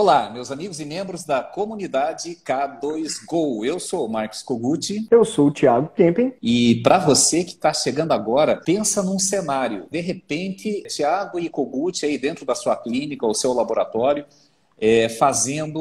Olá, meus amigos e membros da comunidade K2Go. Eu sou o Marcos Koguchi. Eu sou o Thiago Kempen. E para você que está chegando agora, pensa num cenário. De repente, Thiago e Koguchi aí dentro da sua clínica ou seu laboratório, é, fazendo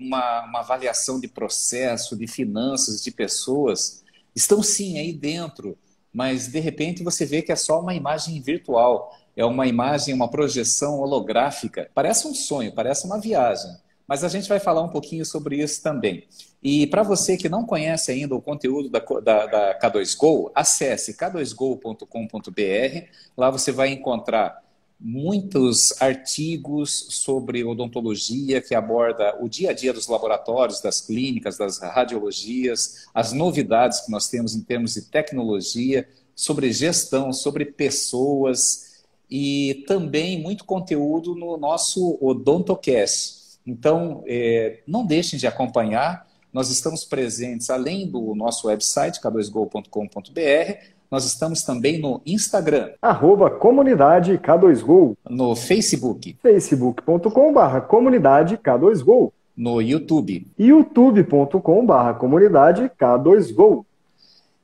uma, uma avaliação de processo, de finanças, de pessoas, estão sim aí dentro, mas de repente você vê que é só uma imagem virtual é uma imagem, uma projeção holográfica. Parece um sonho, parece uma viagem. Mas a gente vai falar um pouquinho sobre isso também. E para você que não conhece ainda o conteúdo da, da, da K2Go, acesse k2go.com.br. Lá você vai encontrar muitos artigos sobre odontologia que aborda o dia a dia dos laboratórios, das clínicas, das radiologias, as novidades que nós temos em termos de tecnologia, sobre gestão, sobre pessoas, e também muito conteúdo no nosso Odontocast. Então, é, não deixem de acompanhar. Nós estamos presentes, além do nosso website, k2go.com.br, nós estamos também no Instagram. Arroba comunidade K2Go. No Facebook. facebook.com.br comunidade K2Go. No YouTube. youtube.com.br comunidade K2Go.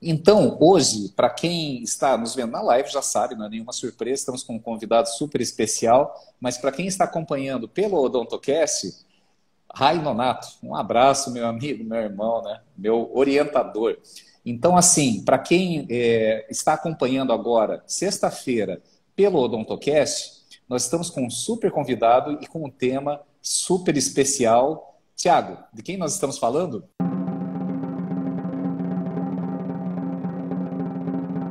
Então, hoje, para quem está nos vendo na live, já sabe, não é nenhuma surpresa, estamos com um convidado super especial, mas para quem está acompanhando pelo Odontocast, Rai Nonato, um abraço, meu amigo, meu irmão, né? meu orientador. Então, assim, para quem é, está acompanhando agora, sexta-feira, pelo Odontocast, nós estamos com um super convidado e com um tema super especial. Tiago, de quem nós estamos falando?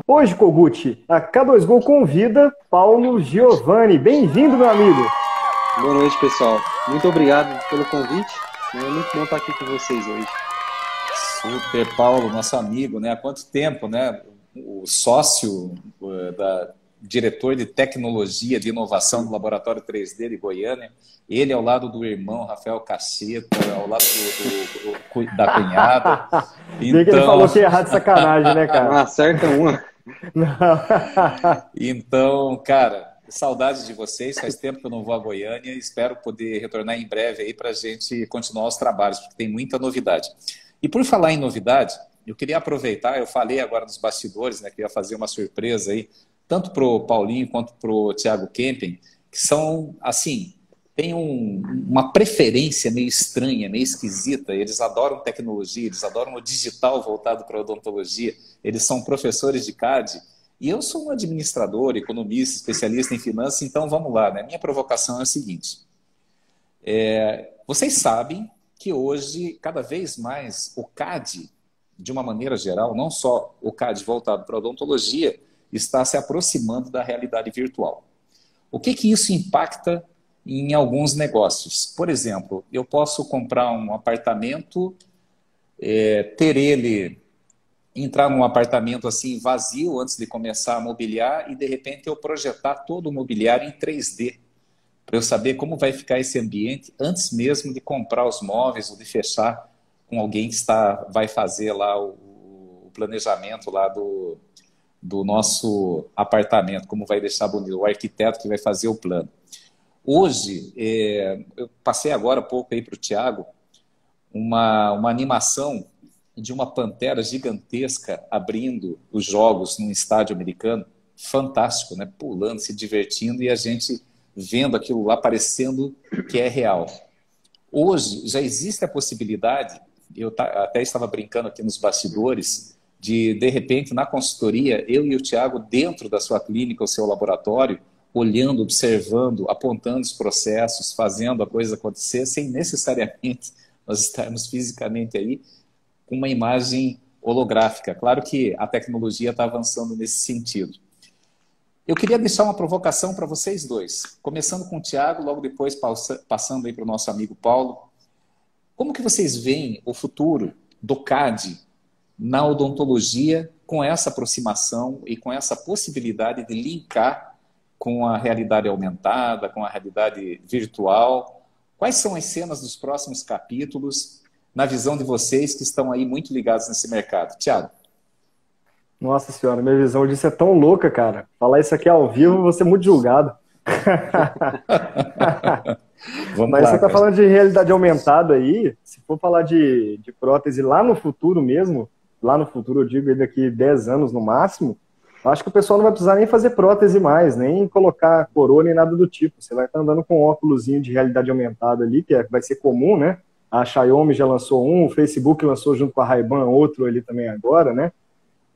Hoje, Koguchi, a K2Go convida Paulo Giovanni. Bem-vindo, meu amigo. Boa noite, pessoal. Muito obrigado pelo convite. É muito bom estar aqui com vocês hoje. Super, Paulo, nosso amigo, né? Há quanto tempo, né? O sócio uh, da diretor de tecnologia de inovação do Laboratório 3D de Goiânia. Ele ao lado do irmão Rafael Cacheta, ao lado do, do, do, da cunhada. Então... Vê que ele falou que ia errar de sacanagem, né, cara? Ah, acerta uma. então, cara, saudades de vocês. Faz tempo que eu não vou a Goiânia. Espero poder retornar em breve aí para a gente continuar os trabalhos, porque tem muita novidade. E por falar em novidade, eu queria aproveitar, eu falei agora nos bastidores, né, que ia fazer uma surpresa aí, tanto para o Paulinho quanto para o Thiago Kempen, que são, assim, têm um, uma preferência meio estranha, meio esquisita. Eles adoram tecnologia, eles adoram o digital voltado para a odontologia. Eles são professores de CAD. E eu sou um administrador, economista, especialista em finanças, então vamos lá. Né? Minha provocação é a seguinte: é, vocês sabem que hoje, cada vez mais, o CAD, de uma maneira geral, não só o CAD voltado para a odontologia, está se aproximando da realidade virtual. O que, que isso impacta em alguns negócios. Por exemplo, eu posso comprar um apartamento, é, ter ele entrar num apartamento assim vazio antes de começar a mobiliar e de repente eu projetar todo o mobiliário em 3D para eu saber como vai ficar esse ambiente antes mesmo de comprar os móveis ou de fechar com alguém que está vai fazer lá o, o planejamento lá do, do nosso apartamento, como vai deixar bonito, o arquiteto que vai fazer o plano. Hoje, é, eu passei agora há pouco aí para o Tiago uma, uma animação de uma pantera gigantesca abrindo os jogos num estádio americano. Fantástico, né? Pulando, se divertindo e a gente vendo aquilo lá parecendo que é real. Hoje já existe a possibilidade, eu até estava brincando aqui nos bastidores, de de repente na consultoria, eu e o Tiago dentro da sua clínica, o seu laboratório, olhando, observando, apontando os processos, fazendo a coisa acontecer, sem necessariamente nós estarmos fisicamente aí com uma imagem holográfica. Claro que a tecnologia está avançando nesse sentido. Eu queria deixar uma provocação para vocês dois, começando com o Tiago, logo depois passando aí para o nosso amigo Paulo. Como que vocês veem o futuro do CAD na odontologia com essa aproximação e com essa possibilidade de linkar com a realidade aumentada, com a realidade virtual. Quais são as cenas dos próximos capítulos, na visão de vocês que estão aí muito ligados nesse mercado? Tiago. Nossa senhora, minha visão disso é tão louca, cara. Falar isso aqui ao vivo, vou ser muito julgado. Mas lá, você está falando de realidade aumentada aí, se for falar de, de prótese lá no futuro mesmo, lá no futuro eu digo daqui 10 anos no máximo, acho que o pessoal não vai precisar nem fazer prótese mais, nem colocar coroa nem nada do tipo. Você vai estar andando com um óculos de realidade aumentada ali, que é, vai ser comum, né? A Xiaomi já lançou um, o Facebook lançou junto com a Ray-Ban outro ali também agora, né?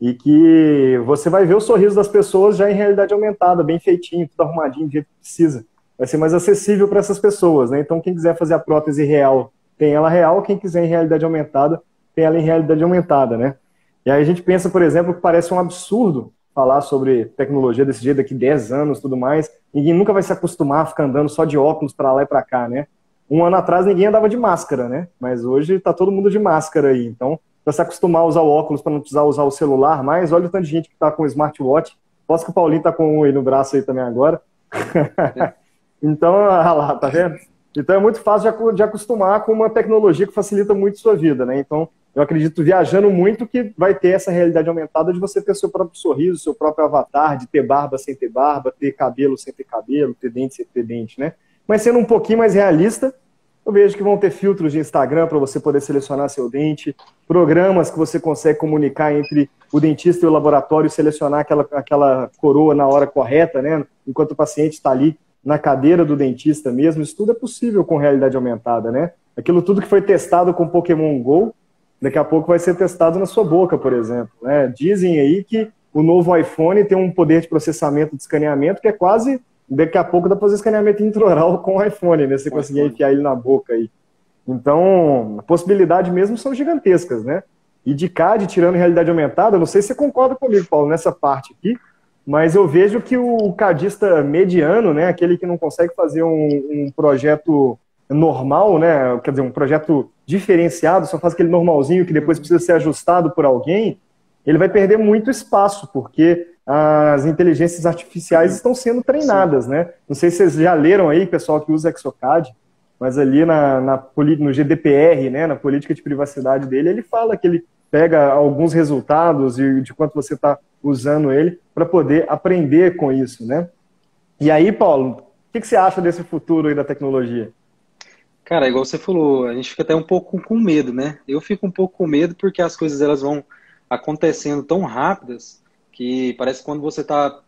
E que você vai ver o sorriso das pessoas já em realidade aumentada, bem feitinho, tudo arrumadinho, do jeito que precisa. Vai ser mais acessível para essas pessoas, né? Então, quem quiser fazer a prótese real, tem ela real. Quem quiser em realidade aumentada, tem ela em realidade aumentada, né? E aí a gente pensa, por exemplo, que parece um absurdo falar sobre tecnologia desse jeito daqui 10 anos tudo mais. Ninguém nunca vai se acostumar a ficar andando só de óculos para lá e para cá, né? Um ano atrás ninguém andava de máscara, né? Mas hoje está todo mundo de máscara aí. Então, para se acostumar a usar o óculos para não precisar usar o celular mais, olha o tanto de gente que está com o smartwatch. Posso que o Paulinho está com um aí no braço aí também agora. então, olha lá, tá vendo? Então é muito fácil de acostumar com uma tecnologia que facilita muito sua vida, né? Então, eu acredito viajando muito que vai ter essa realidade aumentada de você ter seu próprio sorriso, seu próprio avatar, de ter barba sem ter barba, ter cabelo sem ter cabelo, ter dente sem ter dente, né? Mas sendo um pouquinho mais realista, eu vejo que vão ter filtros de Instagram para você poder selecionar seu dente, programas que você consegue comunicar entre o dentista e o laboratório, selecionar aquela, aquela coroa na hora correta, né? Enquanto o paciente está ali na cadeira do dentista mesmo. Isso tudo é possível com realidade aumentada, né? Aquilo tudo que foi testado com Pokémon GO, daqui a pouco vai ser testado na sua boca, por exemplo. Né? Dizem aí que o novo iPhone tem um poder de processamento de escaneamento que é quase, daqui a pouco dá para fazer escaneamento intraoral com o iPhone, né? Você conseguir enfiar ele na boca aí. Então, a possibilidade mesmo são gigantescas, né? E de CAD, tirando realidade aumentada, não sei se você concorda comigo, Paulo, nessa parte aqui, mas eu vejo que o cadista mediano, né, aquele que não consegue fazer um, um projeto normal, né, quer dizer, um projeto diferenciado, só faz aquele normalzinho que depois precisa ser ajustado por alguém, ele vai perder muito espaço, porque as inteligências artificiais estão sendo treinadas, Sim. né? Não sei se vocês já leram aí, pessoal que usa Exocad, mas ali na, na, no GDPR, né, na política de privacidade dele, ele fala que ele pega alguns resultados e de quanto você está usando ele para poder aprender com isso, né? E aí, Paulo, o que, que você acha desse futuro aí da tecnologia? Cara, igual você falou, a gente fica até um pouco com medo, né? Eu fico um pouco com medo porque as coisas elas vão acontecendo tão rápidas que parece que quando você está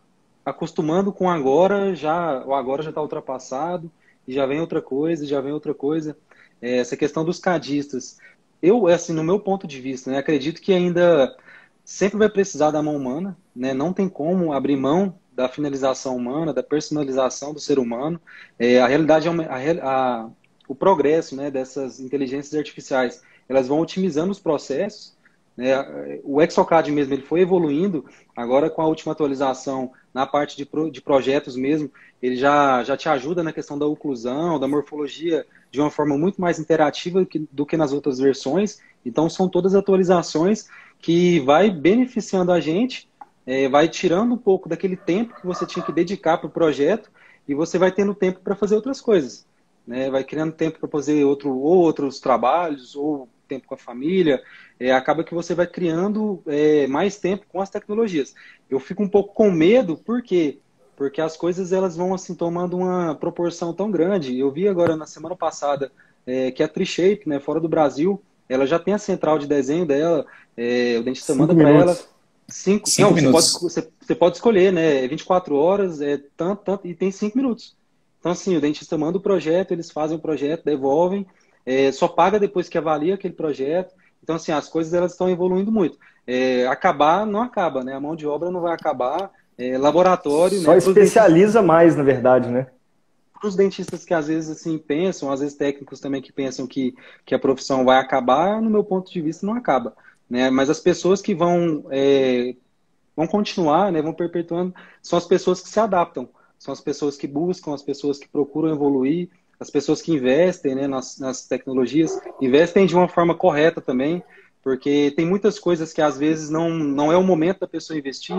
acostumando com agora, já o agora já está ultrapassado e já vem outra coisa, já vem outra coisa. É, essa questão dos cadistas, eu assim no meu ponto de vista, né, acredito que ainda sempre vai precisar da mão humana, né? Não tem como abrir mão da finalização humana, da personalização do ser humano. É, a realidade, é a, a, o progresso né, dessas inteligências artificiais, elas vão otimizando os processos. Né? O Exocad mesmo ele foi evoluindo, agora com a última atualização na parte de, pro, de projetos mesmo, ele já, já te ajuda na questão da oclusão, da morfologia, de uma forma muito mais interativa que, do que nas outras versões. Então, são todas atualizações que vai beneficiando a gente, é, vai tirando um pouco daquele tempo que você tinha que dedicar para o projeto e você vai tendo tempo para fazer outras coisas né? Vai criando tempo para fazer outro, ou outros trabalhos, ou tempo com a família. É, acaba que você vai criando é, mais tempo com as tecnologias. Eu fico um pouco com medo, por quê? Porque as coisas elas vão assim tomando uma proporção tão grande. Eu vi agora na semana passada é, que a Trishape, né, fora do Brasil, ela já tem a central de desenho dela, é, o dentista manda para ela cinco, cinco não, minutos. Você pode, você, você pode escolher, né? 24 horas, é tanto, tanto, e tem cinco minutos. Então, assim, o dentista manda o projeto, eles fazem o projeto, devolvem, é, só paga depois que avalia aquele projeto. Então, assim, as coisas elas estão evoluindo muito. É, acabar não acaba, né? A mão de obra não vai acabar. É, laboratório. Só né? especializa dentistas, mais, na verdade, né? Para os dentistas que às vezes assim pensam, às vezes técnicos também que pensam que, que a profissão vai acabar, no meu ponto de vista, não acaba. Né? Mas as pessoas que vão, é, vão continuar, né, vão perpetuando, são as pessoas que se adaptam são as pessoas que buscam, as pessoas que procuram evoluir, as pessoas que investem né, nas, nas tecnologias, investem de uma forma correta também, porque tem muitas coisas que às vezes não, não é o momento da pessoa investir,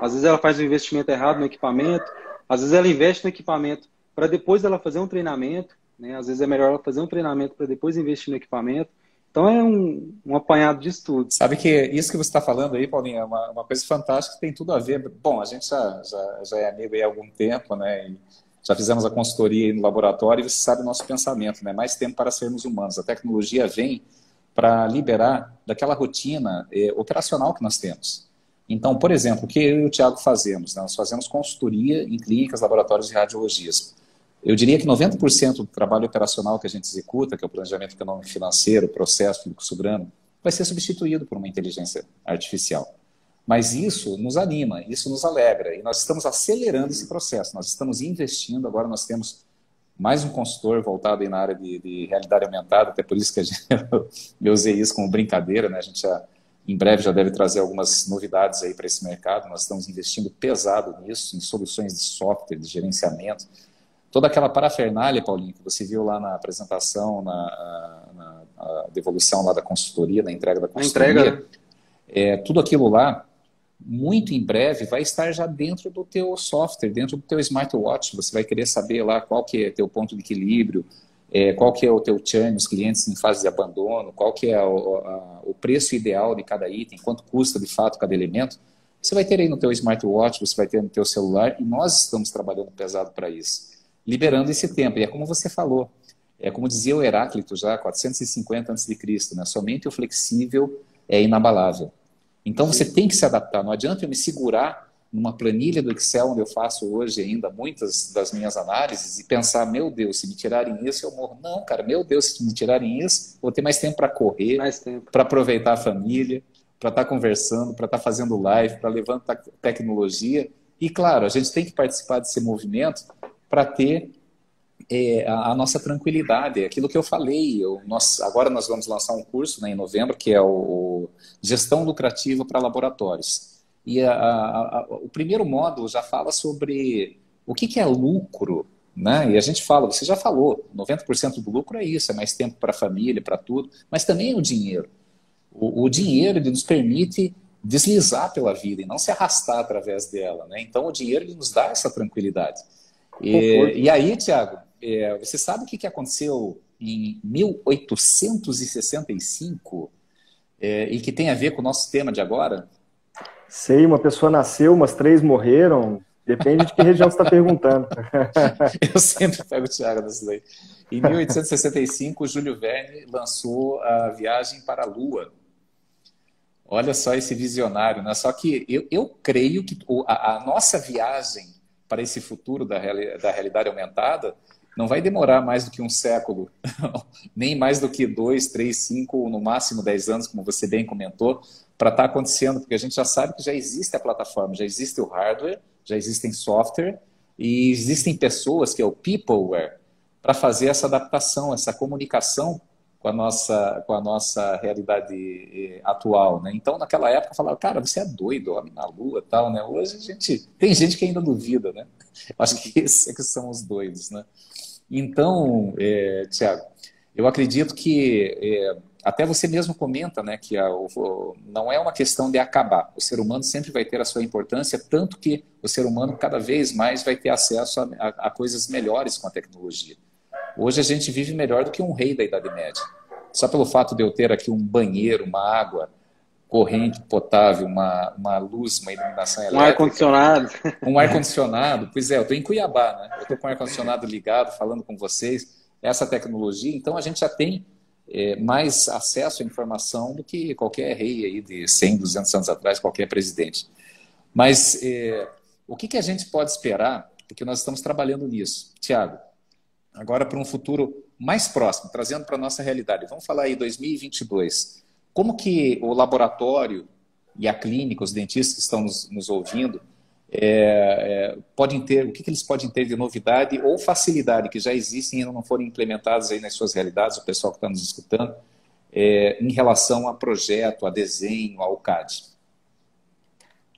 às vezes ela faz um investimento errado no equipamento, às vezes ela investe no equipamento para depois ela fazer um treinamento, né? às vezes é melhor ela fazer um treinamento para depois investir no equipamento. Então é um, um apanhado de estudo. Sabe que isso que você está falando aí, Paulinho, é uma, uma coisa fantástica que tem tudo a ver. Bom, a gente já, já, já é amigo há algum tempo, né? E já fizemos a consultoria no laboratório e você sabe o nosso pensamento, né? Mais tempo para sermos humanos. A tecnologia vem para liberar daquela rotina eh, operacional que nós temos. Então, por exemplo, o que eu e o Tiago fazemos? Né? Nós fazemos consultoria em clínicas, laboratórios de radiologias. Eu diria que 90% do trabalho operacional que a gente executa, que é o planejamento econômico financeiro, processo, fluxo grana, vai ser substituído por uma inteligência artificial. Mas isso nos anima, isso nos alegra, e nós estamos acelerando esse processo, nós estamos investindo, agora nós temos mais um consultor voltado na área de, de realidade aumentada, até por isso que gente, eu usei isso como brincadeira, né? a gente já em breve já deve trazer algumas novidades aí para esse mercado. Nós estamos investindo pesado nisso, em soluções de software, de gerenciamento. Toda aquela parafernália, Paulinho, que você viu lá na apresentação, na, na, na devolução lá da consultoria, na entrega da consultoria. Entrega, né? é, tudo aquilo lá, muito em breve, vai estar já dentro do teu software, dentro do teu smartwatch. Você vai querer saber lá qual que é teu ponto de equilíbrio, é, qual que é o teu churn, os clientes em fase de abandono, qual que é o, a, o preço ideal de cada item, quanto custa de fato cada elemento, você vai ter aí no teu smartwatch, você vai ter no teu celular, e nós estamos trabalhando pesado para isso, liberando esse tempo. E é como você falou, é como dizia o Heráclito já, 450 a.C., né? somente o flexível é inabalável. Então você tem que se adaptar, não adianta eu me segurar numa planilha do Excel, onde eu faço hoje ainda muitas das minhas análises, e pensar, meu Deus, se me tirarem isso, eu morro. Não, cara, meu Deus, se me tirarem isso, vou ter mais tempo para correr, para aproveitar a família, para estar tá conversando, para estar tá fazendo live, para levantar tecnologia. E, claro, a gente tem que participar desse movimento para ter é, a, a, nossa tranquilidade. Aquilo que eu falei, eu, nós, agora nós vamos lançar um curso né, em novembro, que é o, o Gestão Lucrativa para Laboratórios e a, a, o primeiro módulo já fala sobre o que, que é lucro, né? E a gente fala, você já falou, 90% do lucro é isso, é mais tempo para a família, para tudo, mas também é o dinheiro. O, o, dinheiro ele nos permite deslizar pela vida e não se arrastar através dela, né? Então o dinheiro ele nos dá essa tranquilidade. E, e aí, Tiago, é, você sabe o que, que aconteceu em 1865 é, e que tem a ver com o nosso tema de agora? Sei, uma pessoa nasceu, umas três morreram. Depende de que região você está perguntando. Eu sempre pego o Thiago nessa daí. Em 1865, Júlio Verne lançou a viagem para a Lua. Olha só esse visionário, né? Só que eu, eu creio que a, a, nossa viagem para esse futuro da, reali da realidade aumentada não vai demorar mais do que um século, nem mais do que dois, três, cinco, no máximo dez anos, como você bem comentou, para estar tá acontecendo, porque a gente já sabe que já existe a plataforma, já existe o hardware, já existem software e existem pessoas, que é o peopleware, para fazer essa adaptação, essa comunicação com a nossa, com a nossa realidade eh, atual, né? Então, naquela época, falava, cara, você é doido, homem na lua tal, né? Hoje a gente, tem gente que ainda duvida, né? Acho que esses é que são os doidos, né? Então, é, eh, Tiago, eu acredito que é, até você mesmo comenta né, que a, o, não é uma questão de acabar. O ser humano sempre vai ter a sua importância, tanto que o ser humano cada vez mais vai ter acesso a, a, a coisas melhores com a tecnologia. Hoje a gente vive melhor do que um rei da Idade Média. Só pelo fato de eu ter aqui um banheiro, uma água corrente potável, uma, uma luz, uma iluminação elétrica. Um ar-condicionado. Um ar-condicionado. Pois é, eu estou em Cuiabá, né? Eu estou com o ar-condicionado ligado, falando com vocês. Essa tecnologia, então a gente já tem é, mais acesso à informação do que qualquer rei aí de 100, 200 anos atrás, qualquer presidente. Mas é, o que, que a gente pode esperar? Porque nós estamos trabalhando nisso. Tiago, agora para um futuro mais próximo, trazendo para a nossa realidade. Vamos falar aí 2022. Como que o laboratório e a clínica, os dentistas que estão nos, nos ouvindo, é, é, podem ter, o que, que, eles podem ter de novidade ou facilidade que já existem e ainda não foram implementadas aí nas suas realidades, o pessoal que está nos escutando, é, em relação a projeto, a desenho, ao CAD?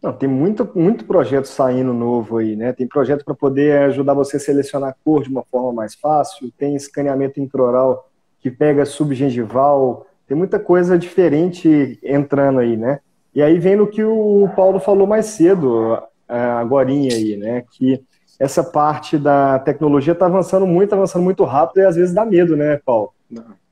Não, tem muito, muito projeto saindo novo aí, né? Tem projeto para poder ajudar você a selecionar a cor de uma forma mais fácil, tem escaneamento intraoral que pega subgengival, tem muita coisa diferente entrando aí, né? E aí vem no que o Paulo falou mais cedo, agora aí, né? Que essa parte da tecnologia está avançando muito, avançando muito rápido e às vezes dá medo, né, Paulo?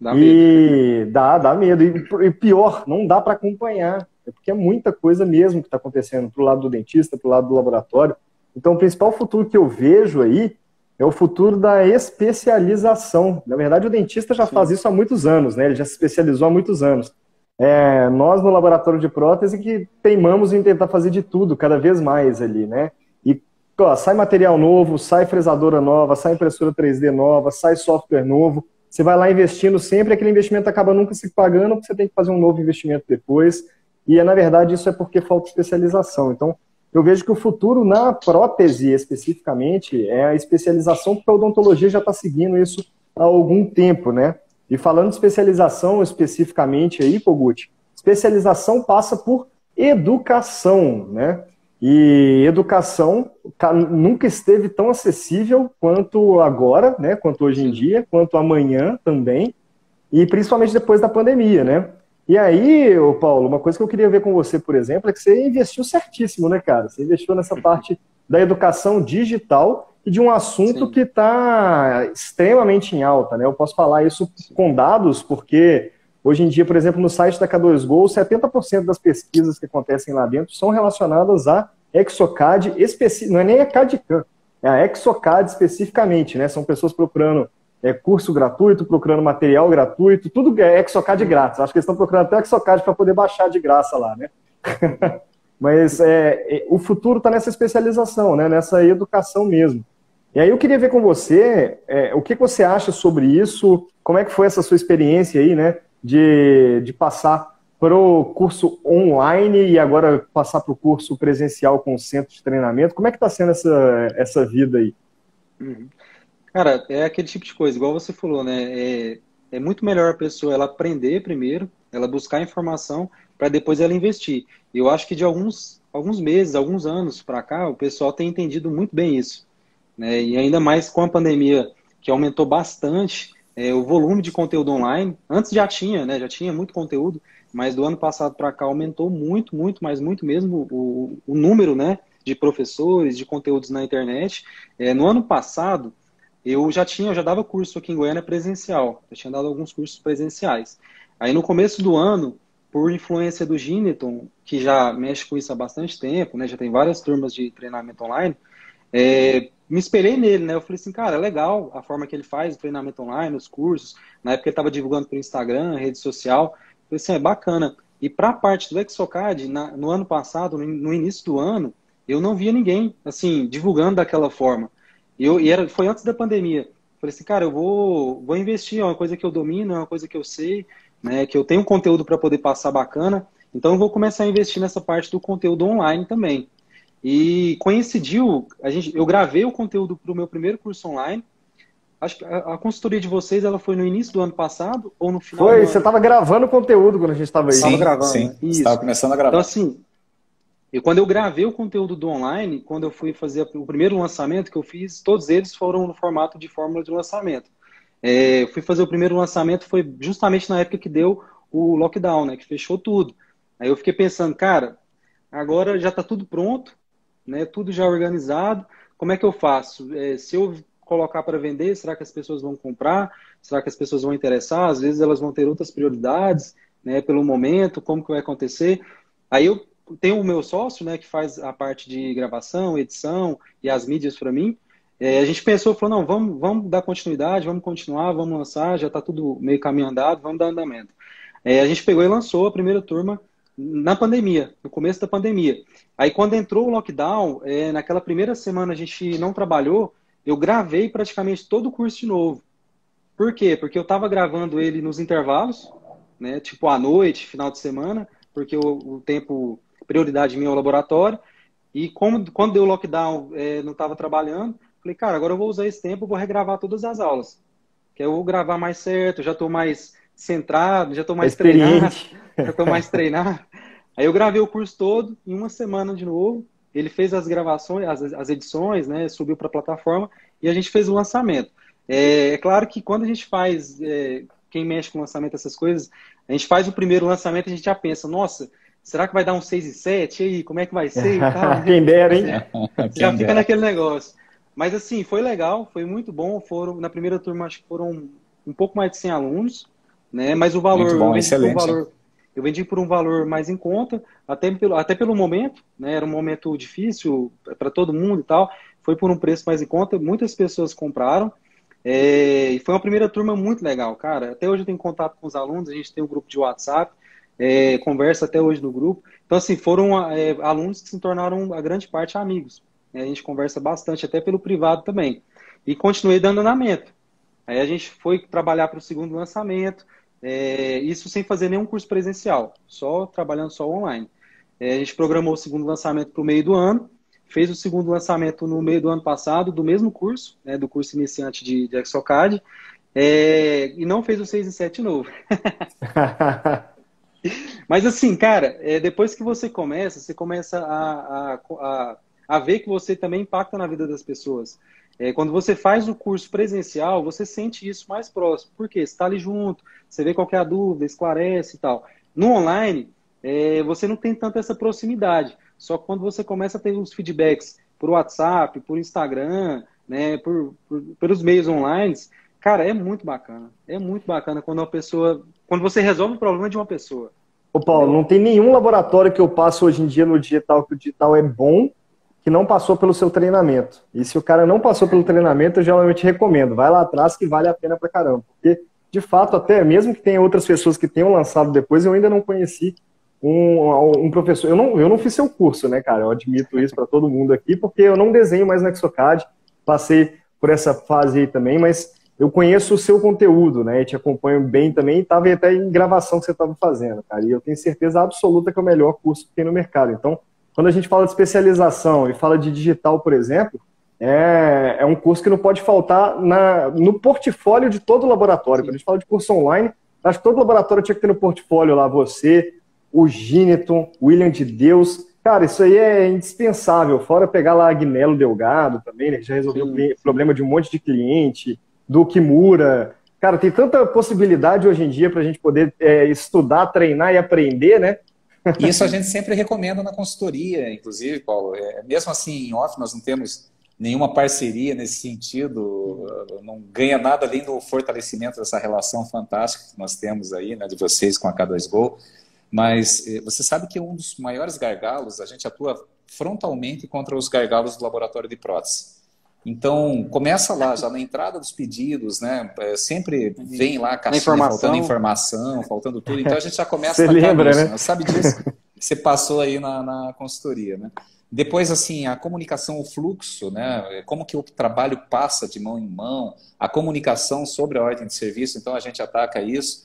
Dá, e medo. dá, dá medo. E, pior, não dá para acompanhar. É porque é muita coisa mesmo que está acontecendo pro lado do dentista, pro lado do laboratório. Então, o principal futuro que eu vejo aí é o futuro da especialização. Na verdade, o dentista já Sim. faz isso há muitos anos, né? Ele já se especializou há muitos anos. É, nós, no laboratório de prótese, que teimamos em tentar fazer de tudo, cada vez mais ali, né? E ó, sai material novo, sai fresadora nova, sai impressora 3D nova, sai software novo. Você vai lá investindo sempre, aquele investimento acaba nunca se pagando, porque você tem que fazer um novo investimento depois. E, na verdade, isso é porque falta especialização. Então, eu vejo que o futuro na prótese, especificamente, é a especialização, porque a odontologia já está seguindo isso há algum tempo, né? E falando de especialização especificamente aí, Kogut, especialização passa por educação, né? E educação nunca esteve tão acessível quanto agora, né? Quanto hoje em dia, quanto amanhã também, e principalmente depois da pandemia, né? E aí, ô Paulo, uma coisa que eu queria ver com você, por exemplo, é que você investiu certíssimo, né, cara? Você investiu nessa parte da educação digital e de um assunto Sim. que está extremamente em alta, né? Eu posso falar isso com dados, porque hoje em dia, por exemplo, no site da K2Go, 70% das pesquisas que acontecem lá dentro são relacionadas a Exocad, especi... não é nem a CAD-CAM, é a Exocad especificamente, né? São pessoas procurando é, curso gratuito, procurando material gratuito, tudo é Exocad grátis. Acho que eles estão procurando até Exocad para poder baixar de graça lá, né? Mas é, é, o futuro está nessa especialização, né? nessa educação mesmo. E aí eu queria ver com você é, o que, que você acha sobre isso, como é que foi essa sua experiência aí, né? De, de passar para o curso online e agora passar para o curso presencial com o centro de treinamento. Como é que está sendo essa, essa vida aí? Uhum. Cara, é aquele tipo de coisa, igual você falou, né? É, é muito melhor a pessoa ela aprender primeiro, ela buscar informação para depois ela investir. Eu acho que de alguns, alguns meses, alguns anos para cá, o pessoal tem entendido muito bem isso. Né? E ainda mais com a pandemia, que aumentou bastante é, o volume de conteúdo online. Antes já tinha, né? Já tinha muito conteúdo, mas do ano passado para cá aumentou muito, muito, mas muito mesmo o, o número, né? De professores, de conteúdos na internet. É, no ano passado, eu já tinha, eu já dava curso aqui em Goiânia presencial. Eu tinha dado alguns cursos presenciais. Aí no começo do ano, por influência do Gineton, que já mexe com isso há bastante tempo, né? Já tem várias turmas de treinamento online. É, me espelhei nele, né? Eu falei assim, cara, é legal a forma que ele faz o treinamento online, os cursos. Na época ele estava divulgando pelo Instagram, rede social. Eu falei assim, é bacana. E para a parte do Exocad, na, no ano passado, no, no, início do ano, eu não via ninguém, assim, divulgando daquela forma. E, eu, e era, foi antes da pandemia. Falei assim, cara, eu vou, vou investir, é uma coisa que eu domino, é uma coisa que eu sei, né, que eu tenho conteúdo para poder passar bacana, então eu vou começar a investir nessa parte do conteúdo online também. E coincidiu, a gente, eu gravei o conteúdo para o meu primeiro curso online. Acho que a, a, consultoria de vocês ela foi no início do ano passado ou no final? Foi, você estava gravando o conteúdo quando a gente estava aí. Sim, gravando. Sim, estava começando a gravar. Então, assim, e quando eu gravei o conteúdo do online, quando eu fui fazer o primeiro lançamento que eu fiz, todos eles foram no formato de fórmula de lançamento. É, eu fui fazer o primeiro lançamento, foi justamente na época que deu o lockdown, né, que fechou tudo. Aí eu fiquei pensando, cara, agora já está tudo pronto, né, tudo já organizado, como é que eu faço? É, se eu colocar para vender, será que as pessoas vão comprar? Será que as pessoas vão interessar? Às vezes elas vão ter outras prioridades, né, pelo momento, como que vai acontecer? Aí eu tem o meu sócio, né, que faz a parte de gravação, edição e as mídias para mim. É, a gente pensou, falou, não, vamos, vamos dar continuidade, vamos continuar, vamos lançar, já está tudo meio caminho andado, vamos dar andamento. É, a gente pegou e lançou a primeira turma na pandemia, no começo da pandemia. Aí quando entrou o lockdown, é, naquela primeira semana a gente não trabalhou, eu gravei praticamente todo o curso de novo. Por quê? Porque eu estava gravando ele nos intervalos, né, tipo à noite, final de semana, porque o, o tempo prioridade minha é o laboratório. E como, quando deu o lockdown, é, não estava trabalhando, falei, cara, agora eu vou usar esse tempo, vou regravar todas as aulas. Que eu vou gravar mais certo, já estou mais centrado, já estou mais treinado, já estou mais treinado. Aí eu gravei o curso todo em uma semana de novo. Ele fez as gravações, as, as edições, né? Subiu para a plataforma e a gente fez o lançamento. É, é, claro que quando a gente faz, é, quem mexe com lançamento, essas coisas, a gente faz o primeiro lançamento e a gente já pensa, nossa, será que vai dar um 6 e 7? E aí, como é que vai ser? Quem dera, hein? Já fica dera. naquele negócio. Mas assim, foi legal, foi muito bom. Foram, na primeira turma, acho que foram um pouco mais de 100 alunos, né? Mas o valor. Muito bom, excelente. Valor, eu vendi por um valor mais em conta, até pelo, até pelo momento, né? Era um momento difícil para todo mundo e tal. foi por um preço mais em conta, muitas pessoas compraram. É, e foi uma primeira turma muito legal, cara. Até hoje eu tenho contato com os alunos, a gente tem um grupo de WhatsApp, é, conversa até hoje no grupo. Então, assim, foram é, alunos que se tornaram, a grande parte, amigos. A gente conversa bastante, até pelo privado também. E continuei dando andamento. Aí a gente foi trabalhar para o segundo lançamento, é, isso sem fazer nenhum curso presencial, só trabalhando só online. É, a gente programou o segundo lançamento para o meio do ano, fez o segundo lançamento no meio do ano passado, do mesmo curso, né, do curso iniciante de, de Exocad, é, e não fez o 6 e 7 novo. Mas assim, cara, é, depois que você começa, você começa a, a, a, a, ver que você também impacta na vida das pessoas. É, quando você faz o curso presencial, você sente isso mais próximo. Por quê? Você está ali junto, você vê qualquer dúvida, esclarece e tal. No online, é, você não tem tanta essa proximidade. Só que quando você começa a ter os feedbacks por WhatsApp, por Instagram, né, por, por, pelos meios online, cara, é muito bacana. É muito bacana quando uma pessoa. Quando você resolve o problema de uma pessoa. Ô, Paulo, não tem nenhum laboratório que eu passo hoje em dia no digital que o digital é bom que não passou pelo seu treinamento. E se o cara não passou pelo treinamento, eu geralmente recomendo. Vai lá atrás que vale a pena pra caramba. Porque, de fato, até mesmo que tenha outras pessoas que tenham lançado depois, eu ainda não conheci um, um professor. Eu não, eu não fiz seu curso, né, cara? Eu admito isso para todo mundo aqui, porque eu não desenho mais no Exocad. Passei por essa fase aí também, mas eu conheço o seu conteúdo, né? E te acompanho bem também. Estava até em gravação que você estava fazendo, cara. E eu tenho certeza absoluta que é o melhor curso que tem no mercado. Então, quando a gente fala de especialização e fala de digital, por exemplo, é, é um curso que não pode faltar na, no portfólio de todo laboratório. Sim. Quando a gente fala de curso online, acho que todo laboratório tinha que ter no portfólio lá você, o Gineton, William de Deus. Cara, isso aí é indispensável. Fora pegar lá Agnello Delgado também, né, que já resolveu Sim. o problema de um monte de cliente, do Kimura. Cara, tem tanta possibilidade hoje em dia para a gente poder é, estudar, treinar e aprender, né? Isso a gente sempre recomenda na consultoria, inclusive, Paulo. É, mesmo assim, em off, nós não temos nenhuma parceria nesse sentido, não ganha nada além do fortalecimento dessa relação fantástica que nós temos aí, né, de vocês com a K2Go. Mas eh, você sabe que um dos maiores gargalos, a gente atua frontalmente contra os gargalos do laboratório de prótese. Então, começa lá, já na entrada dos pedidos, né? É, sempre vem lá a caixinha informação. faltando informação, faltando tudo. Então, a gente já começa Você lembra, nisso, né? né? Sabe disso? Você passou aí na, na consultoria, né? Depois, assim, a comunicação, o fluxo, né? Como que o trabalho passa de mão em mão, a comunicação sobre a ordem de serviço, então a gente ataca isso.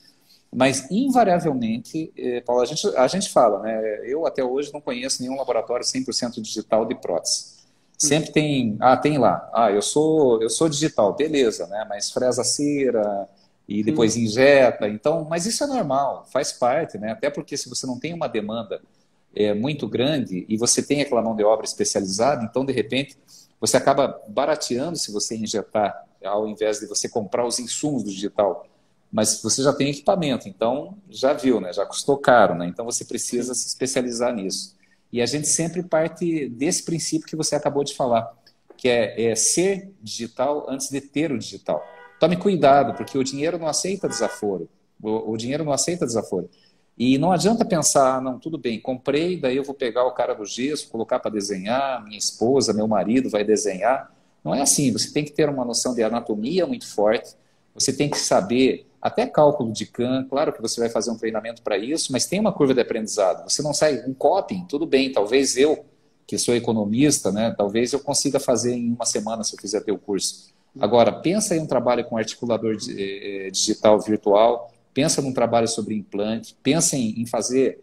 Mas, invariavelmente, eh, Paulo, a gente, a gente fala, né? Eu até hoje não conheço nenhum laboratório 100% digital de prótese. Sempre tem, ah, tem lá, ah, eu sou, eu sou digital, beleza, né? Mas fresa cera e depois Sim. injeta, então, mas isso é normal, faz parte, né? Até porque se você não tem uma demanda é, muito grande e você tem aquela mão de obra especializada, então de repente você acaba barateando se você injetar, ao invés de você comprar os insumos do digital. Mas você já tem equipamento, então já viu, né? Já custou caro, né? Então você precisa se especializar nisso. E a gente sempre parte desse princípio que você acabou de falar, que é, é ser digital antes de ter o digital. Tome cuidado, porque o dinheiro não aceita desaforo. O, o dinheiro não aceita desaforo. E não adianta pensar, ah, não, tudo bem, comprei, daí eu vou pegar o cara do gesso, colocar para desenhar, minha esposa, meu marido vai desenhar. Não é assim, você tem que ter uma noção de anatomia muito forte, você tem que saber até cálculo de CAN, claro que você vai fazer um treinamento para isso, mas tem uma curva de aprendizado. Você não sai um coping, tudo bem, talvez eu, que sou economista, né, talvez eu consiga fazer em uma semana se eu fizer teu curso. Agora, pensa em um trabalho com articulador eh, eh, digital virtual, pensa num trabalho sobre implante, pensa em, fazer,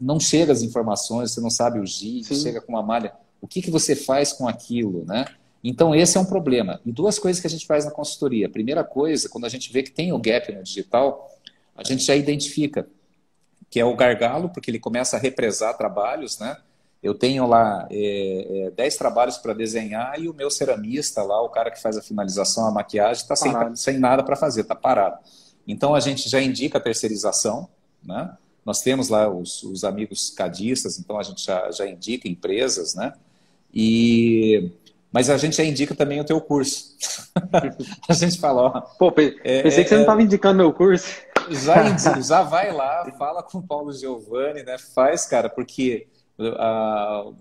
não chega as informações, você não sabe o GIS, chega com uma malha, o que, que você faz com aquilo, né? Então, esse é um problema. E duas coisas que a gente faz na consultoria. Primeira coisa, quando a gente vê que tem o gap no digital, a gente já identifica que é o gargalo, porque ele começa a represar trabalhos, né? Eu tenho lá é, é, 10 trabalhos para desenhar e o meu ceramista lá, o cara que faz a finalização, a maquiagem, está sem, sem nada para fazer, está parado. Então a gente já indica a terceirização, né? Nós temos lá os, os amigos cadistas, então a gente já, já indica empresas, né? E mas a gente já indica também o teu curso. a gente fala, ó. Pô, pensei é, que você não estava é, indicando meu curso. Já, já vai lá, fala com o Paulo Giovanni, né? Faz, cara, porque uh,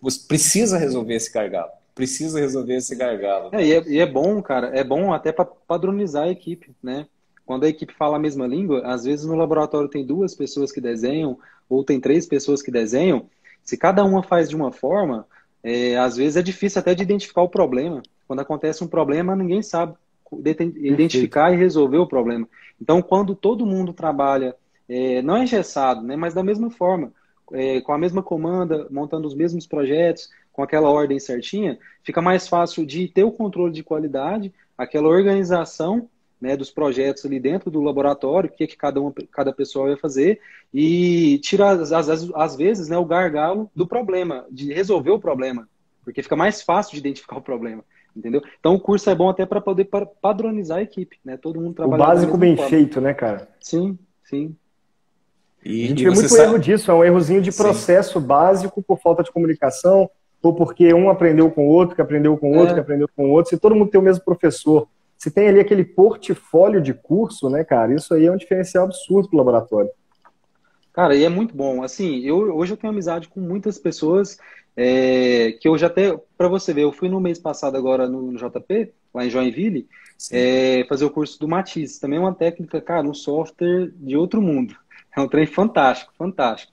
você precisa resolver esse gargalo. precisa resolver esse gargalo. É, e, é, e é bom, cara, é bom até para padronizar a equipe, né? Quando a equipe fala a mesma língua, às vezes no laboratório tem duas pessoas que desenham, ou tem três pessoas que desenham. Se cada uma faz de uma forma, é, às vezes é difícil até de identificar o problema. Quando acontece um problema, ninguém sabe identificar Perfeito. e resolver o problema. Então, quando todo mundo trabalha, é, não é engessado, né, mas da mesma forma, é, com a mesma comanda, montando os mesmos projetos, com aquela ordem certinha, fica mais fácil de ter o controle de qualidade, aquela organização né, dos projetos ali dentro do laboratório, o que, que cada, uma, cada pessoa vai fazer, e tira, às, às, às vezes, né, o gargalo do problema, de resolver o problema, porque fica mais fácil de identificar o problema. Entendeu? Então o curso é bom até para poder padronizar a equipe, né? Todo mundo trabalha. O básico bem forma. feito, né, cara? Sim, sim. E, a gente vê muito sabe... erro disso, é um errozinho de processo Sim. básico por falta de comunicação, ou porque um aprendeu com o outro, que aprendeu com o outro, é. que aprendeu com o outro, se todo mundo tem o mesmo professor. Se tem ali aquele portfólio de curso, né, cara, isso aí é um diferencial absurdo pro laboratório. Cara, e é muito bom. Assim, eu, hoje eu tenho amizade com muitas pessoas é, que eu já até, para você ver, eu fui no mês passado agora no, no JP, lá em Joinville, é, fazer o curso do Matisse. Também é uma técnica, cara, um software de outro mundo. É um trem fantástico, fantástico.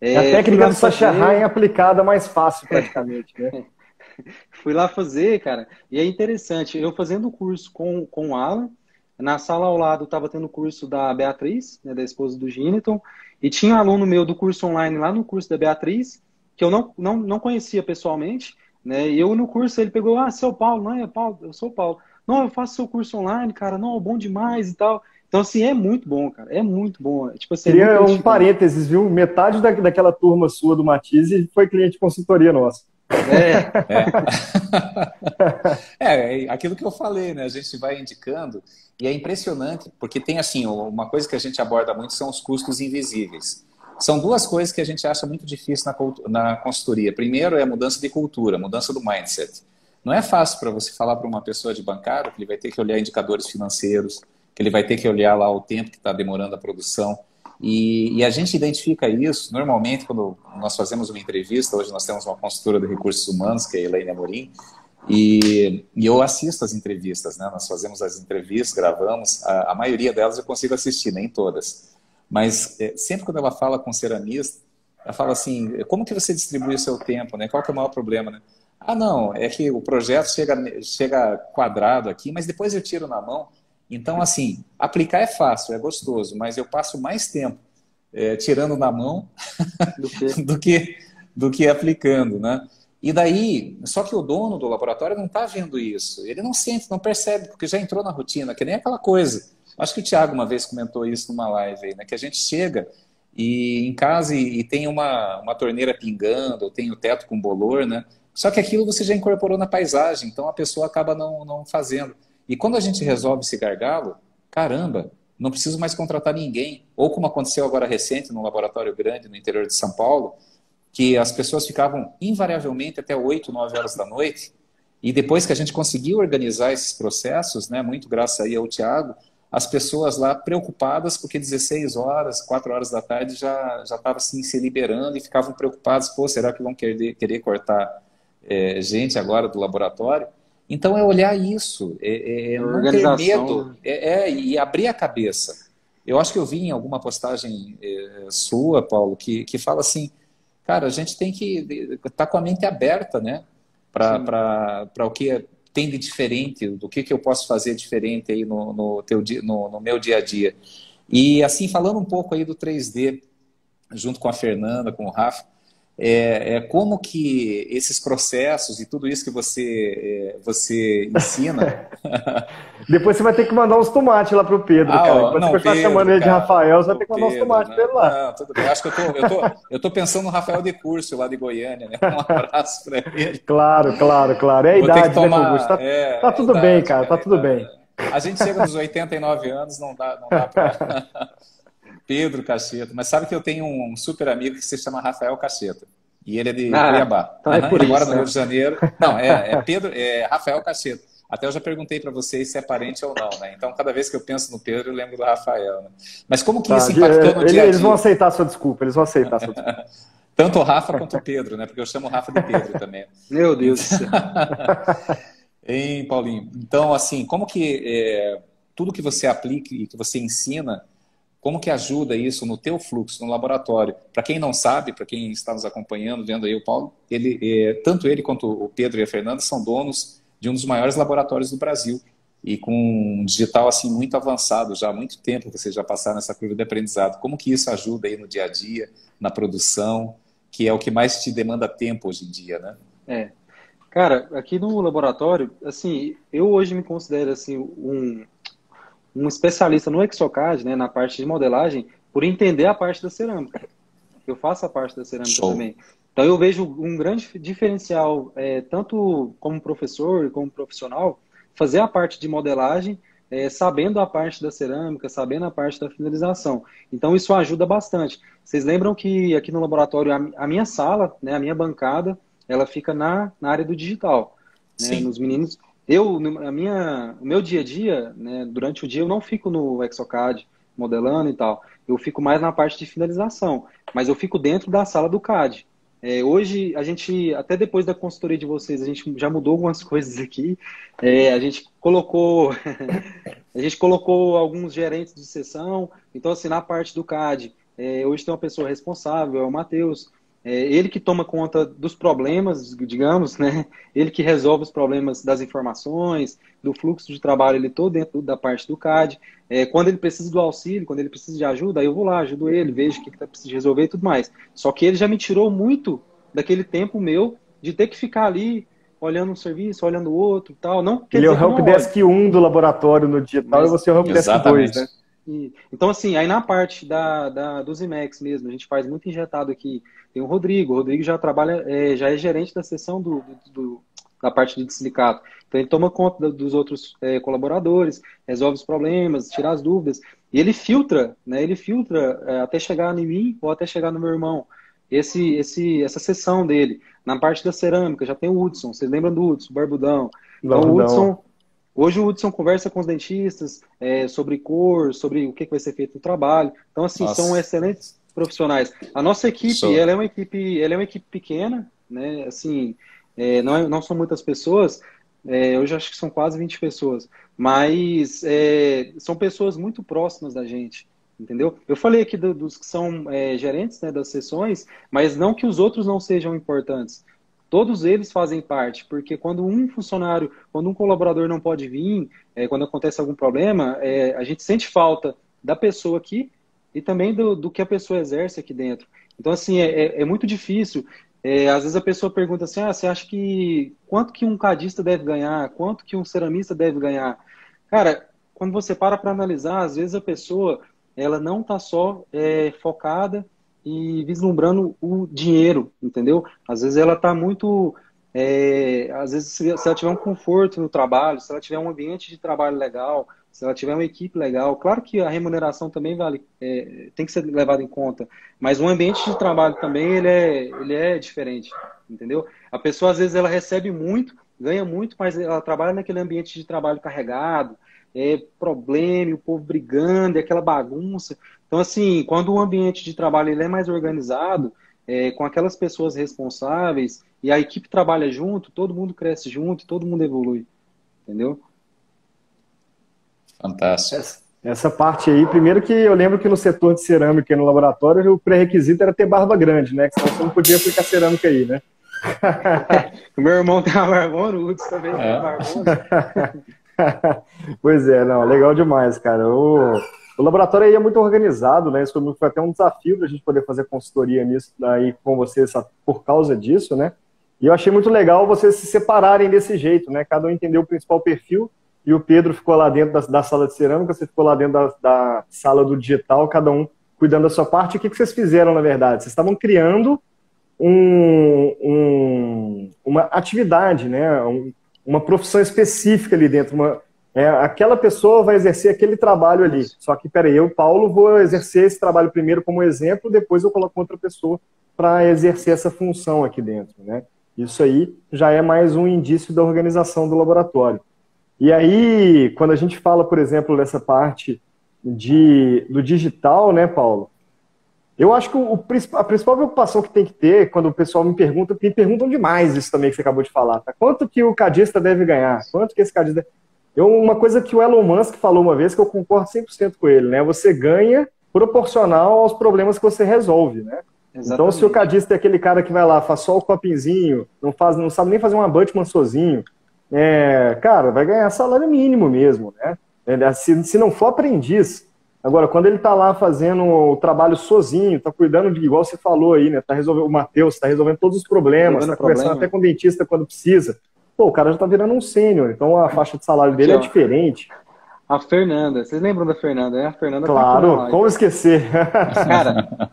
É, a técnica do Sacha fazer... aplicada mais fácil, praticamente, né? fui lá fazer, cara, e é interessante. Eu fazendo o curso com, com o Alan, na sala ao lado estava tendo o curso da Beatriz, né, da esposa do Giniton, e tinha um aluno meu do curso online lá no curso da Beatriz, que eu não, não, não conhecia pessoalmente, né? E eu no curso ele pegou, ah, seu Paulo, não é Paulo, eu sou o Paulo. Não, eu faço seu curso online, cara, não, bom demais e tal. Então, assim, é muito bom, cara. É muito bom. Tipo, assim, Queria é um parênteses, viu? Metade da, daquela turma sua do Matisse foi cliente de consultoria nossa. É. é. é, aquilo que eu falei, né? A gente vai indicando e é impressionante, porque tem assim, uma coisa que a gente aborda muito são os custos invisíveis. São duas coisas que a gente acha muito difícil na, na consultoria. Primeiro é a mudança de cultura, mudança do mindset. Não é fácil para você falar para uma pessoa de bancada que ele vai ter que olhar indicadores financeiros, que ele vai ter que olhar lá o tempo que está demorando a produção. E, e, a gente identifica isso, normalmente, quando nós fazemos uma entrevista, hoje nós temos uma consultora de recursos humanos, que é a Elaine Amorim, e, e, eu assisto as entrevistas, né? Nós fazemos as entrevistas, gravamos, a, a maioria delas eu consigo assistir, nem todas. Mas é, sempre quando ela fala com o ceramista, ela fala assim, como que você distribui o seu tempo, né? Qual que é o maior problema, né? Ah, não, é que o projeto chega, chega quadrado aqui, mas depois eu tiro na mão. Então, assim, aplicar é fácil, é gostoso, mas eu passo mais tempo é, tirando na mão do que... do que, do que aplicando, né? E daí, só que o dono do laboratório não está vendo isso. Ele não sente, não percebe, porque já entrou na rotina, que nem aquela coisa. Acho que o Thiago uma vez comentou isso numa live aí, né? Que a gente chega e em casa e, e tem uma, uma torneira pingando, ou tem o teto com bolor, né? Só que aquilo você já incorporou na paisagem, então a pessoa acaba não, não fazendo. E quando a gente resolve esse gargalo, caramba, não preciso mais contratar ninguém. Ou como aconteceu agora recente num laboratório grande no interior de São Paulo, que as pessoas ficavam invariavelmente até 8, 9 horas da noite. E depois que a gente conseguiu organizar esses processos, né, muito graças aí ao Tiago, as pessoas lá preocupadas porque 16 horas, 4 horas da tarde já já estava assim se liberando e ficavam preocupados, pô, será que vão querer, querer cortar é, gente agora do laboratório? Então é olhar isso, é, é, é não ter medo, é, é, e abrir a cabeça. Eu acho que eu vi em alguma postagem é, sua, Paulo, que, que fala assim, cara, a gente tem que estar tá com a mente aberta, né? Para o que tem de diferente, do que, que eu posso fazer diferente aí no, no, teu, no, no meu dia a dia. E assim, falando um pouco aí do 3D, junto com a Fernanda, com o Rafa, é, é, como que esses processos e tudo isso que você, é, você ensina. Depois você vai ter que mandar uns tomates lá pro Pedro, ah, cara. Depois não, você vai chamando ele de Rafael, você vai ter que mandar Pedro, uns tomates para ele lá. Não, tudo bem. Acho que eu tô, eu tô, eu tô pensando no Rafael de Curso lá de Goiânia, né? Um abraço para ele. Claro, claro, claro. É a Vou idade, tomar, né, Augusto? Tá, é, tá tudo idade, bem, cara, tá tudo bem. A gente chega nos 89 anos, não dá, não dá para. Pedro Cacheta. Mas sabe que eu tenho um super amigo que se chama Rafael Cacheta. E ele é de ah, Cuiabá. Então é por ele mora no Rio de Janeiro. Não, é, é Pedro, é Rafael Cacheta. Até eu já perguntei para vocês se é parente ou não, né? Então, cada vez que eu penso no Pedro, eu lembro do Rafael. Né? Mas como que tá, isso impactou no ele, dia a dia? Eles vão aceitar a sua desculpa, eles vão aceitar a sua desculpa. Tanto o Rafa quanto o Pedro, né? Porque eu chamo o Rafa de Pedro também. Meu Deus do céu. hein, Paulinho? Então, assim, como que é, tudo que você aplica e que você ensina, como que ajuda isso no teu fluxo, no laboratório? Para quem não sabe, para quem está nos acompanhando, vendo aí o Paulo, ele, é, tanto ele quanto o Pedro e a Fernanda são donos de um dos maiores laboratórios do Brasil e com um digital assim muito avançado já há muito tempo vocês já passaram nessa curva de aprendizado. Como que isso ajuda aí no dia a dia, na produção, que é o que mais te demanda tempo hoje em dia, né? É. Cara, aqui no laboratório, assim, eu hoje me considero assim um, um especialista no Exocad, né, na parte de modelagem, por entender a parte da cerâmica. Eu faço a parte da cerâmica Show. também. Então eu vejo um grande diferencial, é, tanto como professor como profissional, fazer a parte de modelagem, é, sabendo a parte da cerâmica, sabendo a parte da finalização. Então isso ajuda bastante. Vocês lembram que aqui no laboratório a, a minha sala, né, a minha bancada, ela fica na, na área do digital. Né, nos meninos, eu, a minha, o meu dia a dia, né, durante o dia eu não fico no Exocad modelando e tal. Eu fico mais na parte de finalização, mas eu fico dentro da sala do CAD. É, hoje, a gente, até depois da consultoria de vocês, a gente já mudou algumas coisas aqui. É, a gente colocou a gente colocou alguns gerentes de sessão. Então, assim, na parte do CAD, é, hoje tem uma pessoa responsável, é o Matheus. É, ele que toma conta dos problemas, digamos, né? Ele que resolve os problemas das informações, do fluxo de trabalho, ele todo dentro da parte do CAD. É, quando ele precisa do auxílio, quando ele precisa de ajuda, aí eu vou lá, ajudo ele, vejo o que está precisando resolver e tudo mais. Só que ele já me tirou muito daquele tempo meu de ter que ficar ali olhando um serviço, olhando o outro tal. Não ele é o Helpdesk 1 do laboratório no digital Mas, e você é o Helpdesk 2, né? E, então, assim, aí na parte da, da, dos IMEX mesmo, a gente faz muito injetado aqui. Tem o Rodrigo, o Rodrigo já trabalha, é, já é gerente da seção do, do, do da parte de silicato. Então ele toma conta dos outros é, colaboradores, resolve os problemas, tira as dúvidas. E ele filtra, né? Ele filtra é, até chegar em mim ou até chegar no meu irmão. Esse, esse, essa sessão dele. Na parte da cerâmica, já tem o Hudson. Vocês lembram do Hudson, Barbudão? Então o Hudson. Hoje o Hudson conversa com os dentistas é, sobre cor, sobre o que, vai ser feito no trabalho. Então, assim, Nossa. são excelentes profissionais. A nossa equipe, ela é uma equipe, ela é uma equipe pequena, né? Assim, é, não, é, não são muitas pessoas, é, hoje acho que são quase 20 pessoas, mas é, são pessoas muito próximas da gente, entendeu? Eu falei aqui do, dos que são é, gerentes né, das sessões, mas não que os outros não sejam importantes. Todos eles fazem parte, porque quando um funcionário, quando um colaborador não pode vir, é, quando acontece algum problema, é, a gente sente falta da pessoa aqui e também do, do que a pessoa exerce aqui dentro. Então, assim, é, é muito difícil é, às vezes a pessoa pergunta assim, ah, você acha que quanto que um cadista deve ganhar? Quanto que um ceramista deve ganhar? Cara, quando você para para analisar, às vezes a pessoa ela não está só é, focada e vislumbrando o dinheiro, entendeu? Às vezes ela está muito, é, às vezes se ela tiver um conforto no trabalho, se ela tiver um ambiente de trabalho legal, se ela tiver uma equipe legal, claro que a remuneração também vale, é, tem que ser levada em conta, mas o ambiente de trabalho também ele é, ele é diferente, entendeu? A pessoa às vezes ela recebe muito, ganha muito, mas ela trabalha naquele ambiente de trabalho carregado, é problema, o povo brigando, é aquela bagunça. Então assim, quando o ambiente de trabalho ele é mais organizado, é, com aquelas pessoas responsáveis e a equipe trabalha junto, todo mundo cresce junto, todo mundo evolui, entendeu? Fantástico. Essa, essa, parte aí, primeiro que eu lembro que no setor de cerâmica e no laboratório, o pré-requisito era ter barba grande, né? Que senão você não podia aplicar cerâmica aí, né? o meu irmão tem uma barbona, o Hudson também tem uma barbona. pois é, não, legal demais, cara. O laboratório aí é muito organizado, né? Isso foi até um desafio da gente poder fazer consultoria nisso aí com vocês por causa disso, né? E eu achei muito legal vocês se separarem desse jeito, né? Cada um entendeu o principal perfil e o Pedro ficou lá dentro da, da sala de cerâmica, você ficou lá dentro da, da, sala do digital, cada um cuidando da sua parte. O que, que vocês fizeram, na verdade? Vocês estavam criando um, um, uma atividade, né? Um, uma profissão específica ali dentro. Uma, é, aquela pessoa vai exercer aquele trabalho ali. Só que, peraí, eu, Paulo, vou exercer esse trabalho primeiro como exemplo, depois eu coloco outra pessoa para exercer essa função aqui dentro, né? Isso aí já é mais um indício da organização do laboratório. E aí, quando a gente fala, por exemplo, dessa parte de, do digital, né, Paulo? Eu acho que o, a principal preocupação que tem que ter quando o pessoal me pergunta, me perguntam demais isso também que você acabou de falar, tá? Quanto que o cadista deve ganhar? Quanto que esse cadista deve... Eu, uma coisa que o Elon Musk falou uma vez que eu concordo 100% com ele, né? Você ganha proporcional aos problemas que você resolve, né? Exatamente. Então, se o cadista é aquele cara que vai lá, faz só o copinzinho, não, faz, não sabe nem fazer um abutment sozinho, é, cara, vai ganhar salário mínimo mesmo, né? Se, se não for aprendiz, Agora, quando ele está lá fazendo o trabalho sozinho, está cuidando de, igual você falou aí, né? Tá resolvendo, o Matheus está resolvendo todos os problemas, está conversando até com o dentista quando precisa. Pô, o cara já está virando um sênior, então a faixa de salário dele Aqui, é diferente. A Fernanda, vocês lembram da Fernanda, né? A Fernanda tá Claro, tá como esquecer? Cara,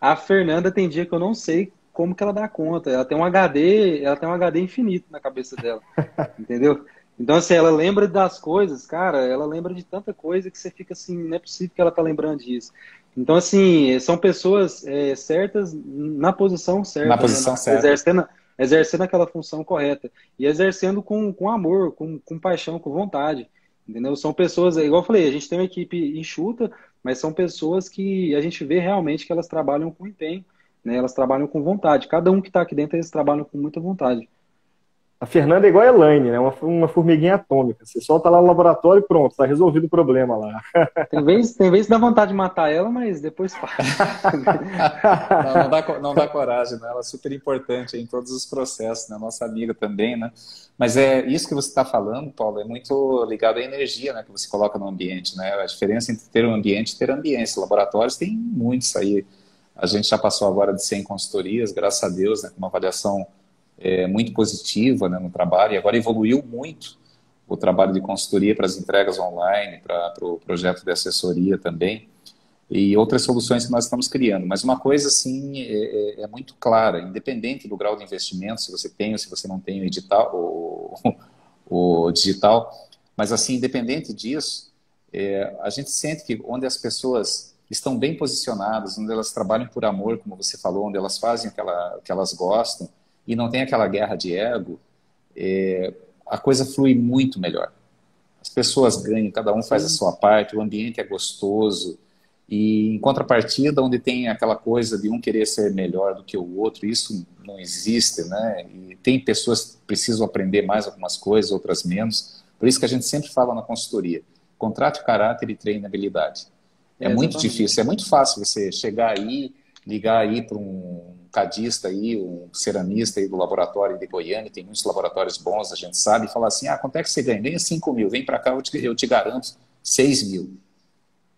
a Fernanda tem dia que eu não sei como que ela dá conta. Ela tem um HD, ela tem um HD infinito na cabeça dela. entendeu? Então, assim, ela lembra das coisas, cara, ela lembra de tanta coisa que você fica assim, não é possível que ela tá lembrando disso. Então, assim, são pessoas é, certas na posição certa. Na posição né? certa. Exercendo, exercendo aquela função correta. E exercendo com, com amor, com, com paixão, com vontade. Entendeu? São pessoas, igual eu falei, a gente tem uma equipe enxuta, mas são pessoas que a gente vê realmente que elas trabalham com empenho, né? Elas trabalham com vontade. Cada um que está aqui dentro, eles trabalham com muita vontade. A Fernanda é igual a Elaine, né? Uma, uma formiguinha atômica. Você solta lá no laboratório e pronto, está resolvido o problema lá. Tem vezes, tem vezes que dá vontade de matar ela, mas depois faz. não, não, dá, não dá coragem, né? Ela é super importante em todos os processos, né? Nossa amiga também, né? Mas é isso que você está falando, Paulo, é muito ligado à energia né, que você coloca no ambiente, né? A diferença entre ter um ambiente e ter ambiência. Laboratórios tem muitos aí. A gente já passou agora de 100 consultorias, graças a Deus, né? Com uma avaliação é, muito positiva né, no trabalho e agora evoluiu muito o trabalho de consultoria para as entregas online, para, o projeto de assessoria também e outras soluções que nós estamos criando. Mas uma coisa assim é, é, é muito clara, independente do grau de investimento, se você tem ou se você não tem o digital, o, o digital, mas assim independente disso, é, a gente sente que onde as pessoas estão bem posicionadas, onde elas trabalham por amor, como você falou, onde elas fazem o que, ela, o que elas gostam, e não tem aquela guerra de ego, é, a coisa flui muito melhor. As pessoas ganham, cada um faz a sua parte, o ambiente é gostoso. E em contrapartida, onde tem aquela coisa de um querer ser melhor do que o outro, isso não existe, né? E tem pessoas que precisam aprender mais algumas coisas, outras menos. Por isso que a gente sempre fala na consultoria: contrate o caráter e treine a habilidade. É, é muito difícil, é muito fácil você chegar aí, ligar aí para um cadista aí, um ceramista aí do laboratório de Goiânia, tem muitos laboratórios bons, a gente sabe, e falar assim, ah, quanto é que você ganha? Ganha 5 mil, vem para cá, eu te, eu te garanto 6 mil.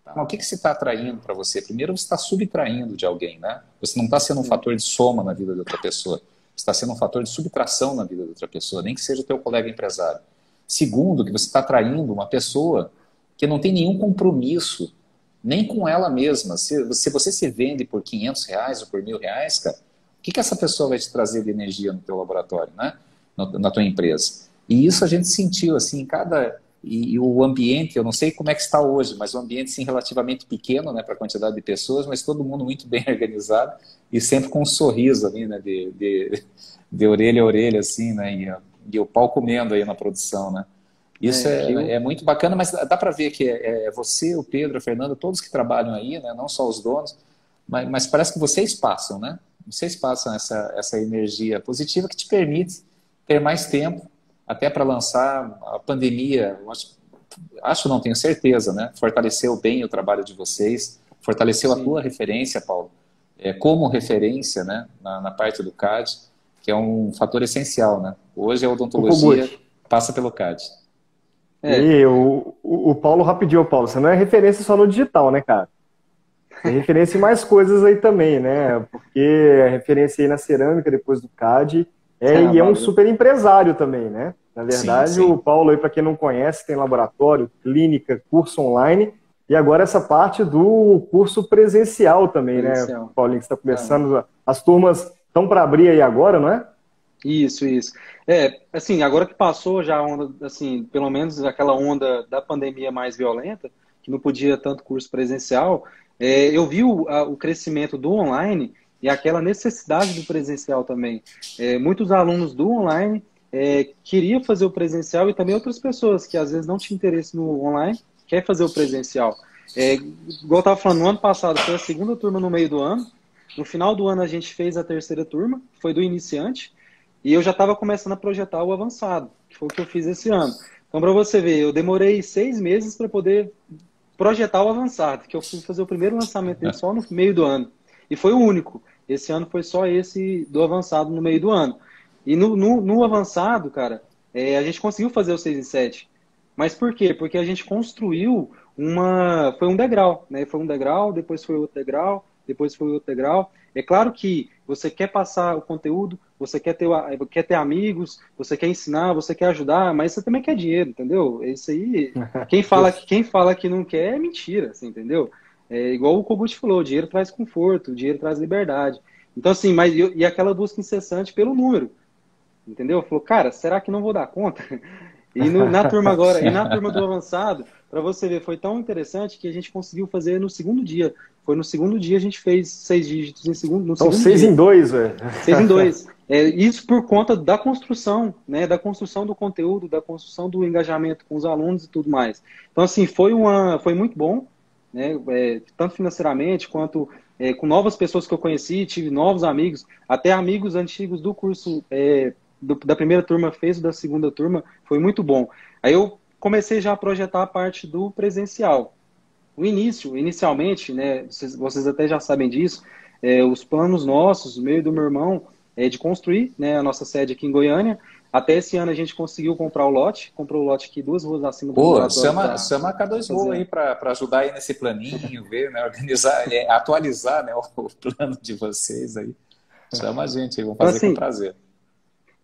Mas o que, que você está atraindo para você? Primeiro, você está subtraindo de alguém, né? Você não está sendo um fator de soma na vida de outra pessoa, você está sendo um fator de subtração na vida de outra pessoa, nem que seja o teu colega empresário. Segundo, que você está atraindo uma pessoa que não tem nenhum compromisso nem com ela mesma. Se, se você se vende por 500 reais ou por mil reais, cara, o que, que essa pessoa vai te trazer de energia no teu laboratório, né? No, na tua empresa? E isso a gente sentiu, assim, cada... E, e, o ambiente, eu não sei como é que está hoje, mas o ambiente, sim, relativamente pequeno, né, para a quantidade de pessoas, mas todo mundo muito bem organizado e sempre com um sorriso ali, né, de, de, de orelha a orelha, assim, né, e, e o pau comendo aí na produção, né. Isso é, é, é, muito bacana, mas dá para ver que é, é, você, o Pedro, a Fernanda, todos que trabalham aí, né? não só os donos, mas, mas, parece que vocês passam, né? Vocês passam essa, essa energia positiva que te permite ter mais tempo, até para lançar a pandemia. Acho, acho, não tenho certeza, né? Fortaleceu bem o trabalho de vocês, fortaleceu Sim. a tua referência, Paulo, é, como referência, né? Na, na, parte do CAD, que é um fator essencial, né? Hoje a odontologia passa pelo CAD. É. E o, o, o Paulo, rapidinho, Paulo, você não é referência só no digital, né, cara? Tem referência em mais coisas aí também, né? Porque é referência aí na cerâmica, depois do CAD, é, e é um super empresário também, né? Na verdade, sim, sim. o Paulo aí, para quem não conhece, tem laboratório, clínica, curso online, e agora essa parte do curso presencial também, né, presencial. né, Paulinho, que está começando, é. as turmas estão para abrir aí agora, não é? Isso, isso. É, assim, agora que passou já a onda, assim, pelo menos aquela onda da pandemia mais violenta, que não podia tanto curso presencial, é, eu vi o, a, o, crescimento do online e aquela necessidade do presencial também. É, muitos alunos do online é, queriam fazer o presencial e também outras pessoas que às vezes não tinham interesse no online, quer fazer o presencial. É, igual eu estava falando, no ano passado foi a segunda turma no meio do ano. No final do ano a gente fez a terceira turma, foi do iniciante, e eu já estava começando a projetar o avançado, que foi o que eu fiz esse ano. Então, para você ver, eu demorei seis meses para poder projetar o avançado, que eu fui fazer o primeiro lançamento dele só no meio do ano. E foi o único. Esse ano foi só esse do avançado no meio do ano. E no, no, no avançado, cara, é, a gente conseguiu fazer o 6 e 7. Mas por quê? Porque a gente construiu uma. Foi um degrau, né? Foi um degrau, depois foi outro degrau, depois foi outro degrau. É claro que você quer passar o conteúdo, você quer ter, quer ter amigos, você quer ensinar, você quer ajudar, mas você também quer dinheiro, entendeu? Isso aí. Quem fala, quem fala que não quer é mentira, assim, entendeu? É igual o Kogut falou, dinheiro traz conforto, dinheiro traz liberdade. Então, assim, mas e aquela busca incessante pelo número. Entendeu? Falou, cara, será que não vou dar conta? E no, na turma agora, e na turma do avançado, para você ver, foi tão interessante que a gente conseguiu fazer no segundo dia. Foi no segundo dia a gente fez seis dígitos em segundo. No então, seis dia. em dois, velho. Seis em dois. É, isso por conta da construção, né? Da construção do conteúdo, da construção do engajamento com os alunos e tudo mais. Então, assim, foi, uma, foi muito bom né? É, tanto financeiramente quanto é, com novas pessoas que eu conheci, tive novos amigos, até amigos antigos do curso é, do, da primeira turma fez da segunda turma, foi muito bom. Aí eu comecei já a projetar a parte do presencial. O início, inicialmente, né, vocês, vocês até já sabem disso, é, os planos nossos, meio do meu irmão, é de construir né, a nossa sede aqui em Goiânia, até esse ano a gente conseguiu comprar o lote, comprou o lote aqui duas ruas acima do Pô, chama, chama a K2 aí para ajudar aí nesse planinho, ver, né, organizar, é, atualizar né, o, o, plano de vocês aí. Chama a gente aí, vamos fazer então, assim, com prazer.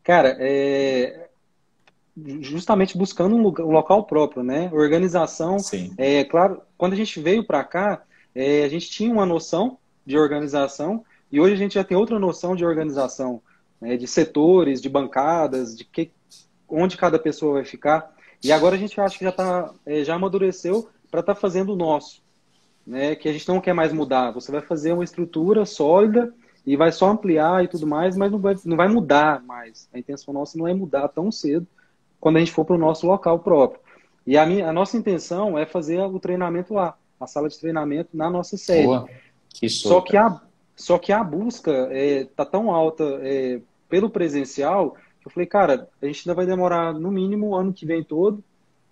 Cara, é, justamente buscando um, lugar, um, local próprio, né? Organização. Sim. É claro, quando a gente veio para cá, é, a gente tinha uma noção de organização e hoje a gente já tem outra noção de organização né, de setores, de bancadas, de que, onde cada pessoa vai ficar. E agora a gente acha que já, tá, é, já amadureceu para estar tá fazendo o nosso. Né, que a gente não quer mais mudar. Você vai fazer uma estrutura sólida e vai só ampliar e tudo mais, mas não vai, não vai mudar mais. A intenção nossa não é mudar tão cedo quando a gente for para o nosso local próprio. E a, minha, a nossa intenção é fazer o treinamento lá, a sala de treinamento na nossa sede. Boa. Que só, que a, só que a busca é, tá tão alta é, pelo presencial, eu falei, cara, a gente ainda vai demorar no mínimo o ano que vem todo,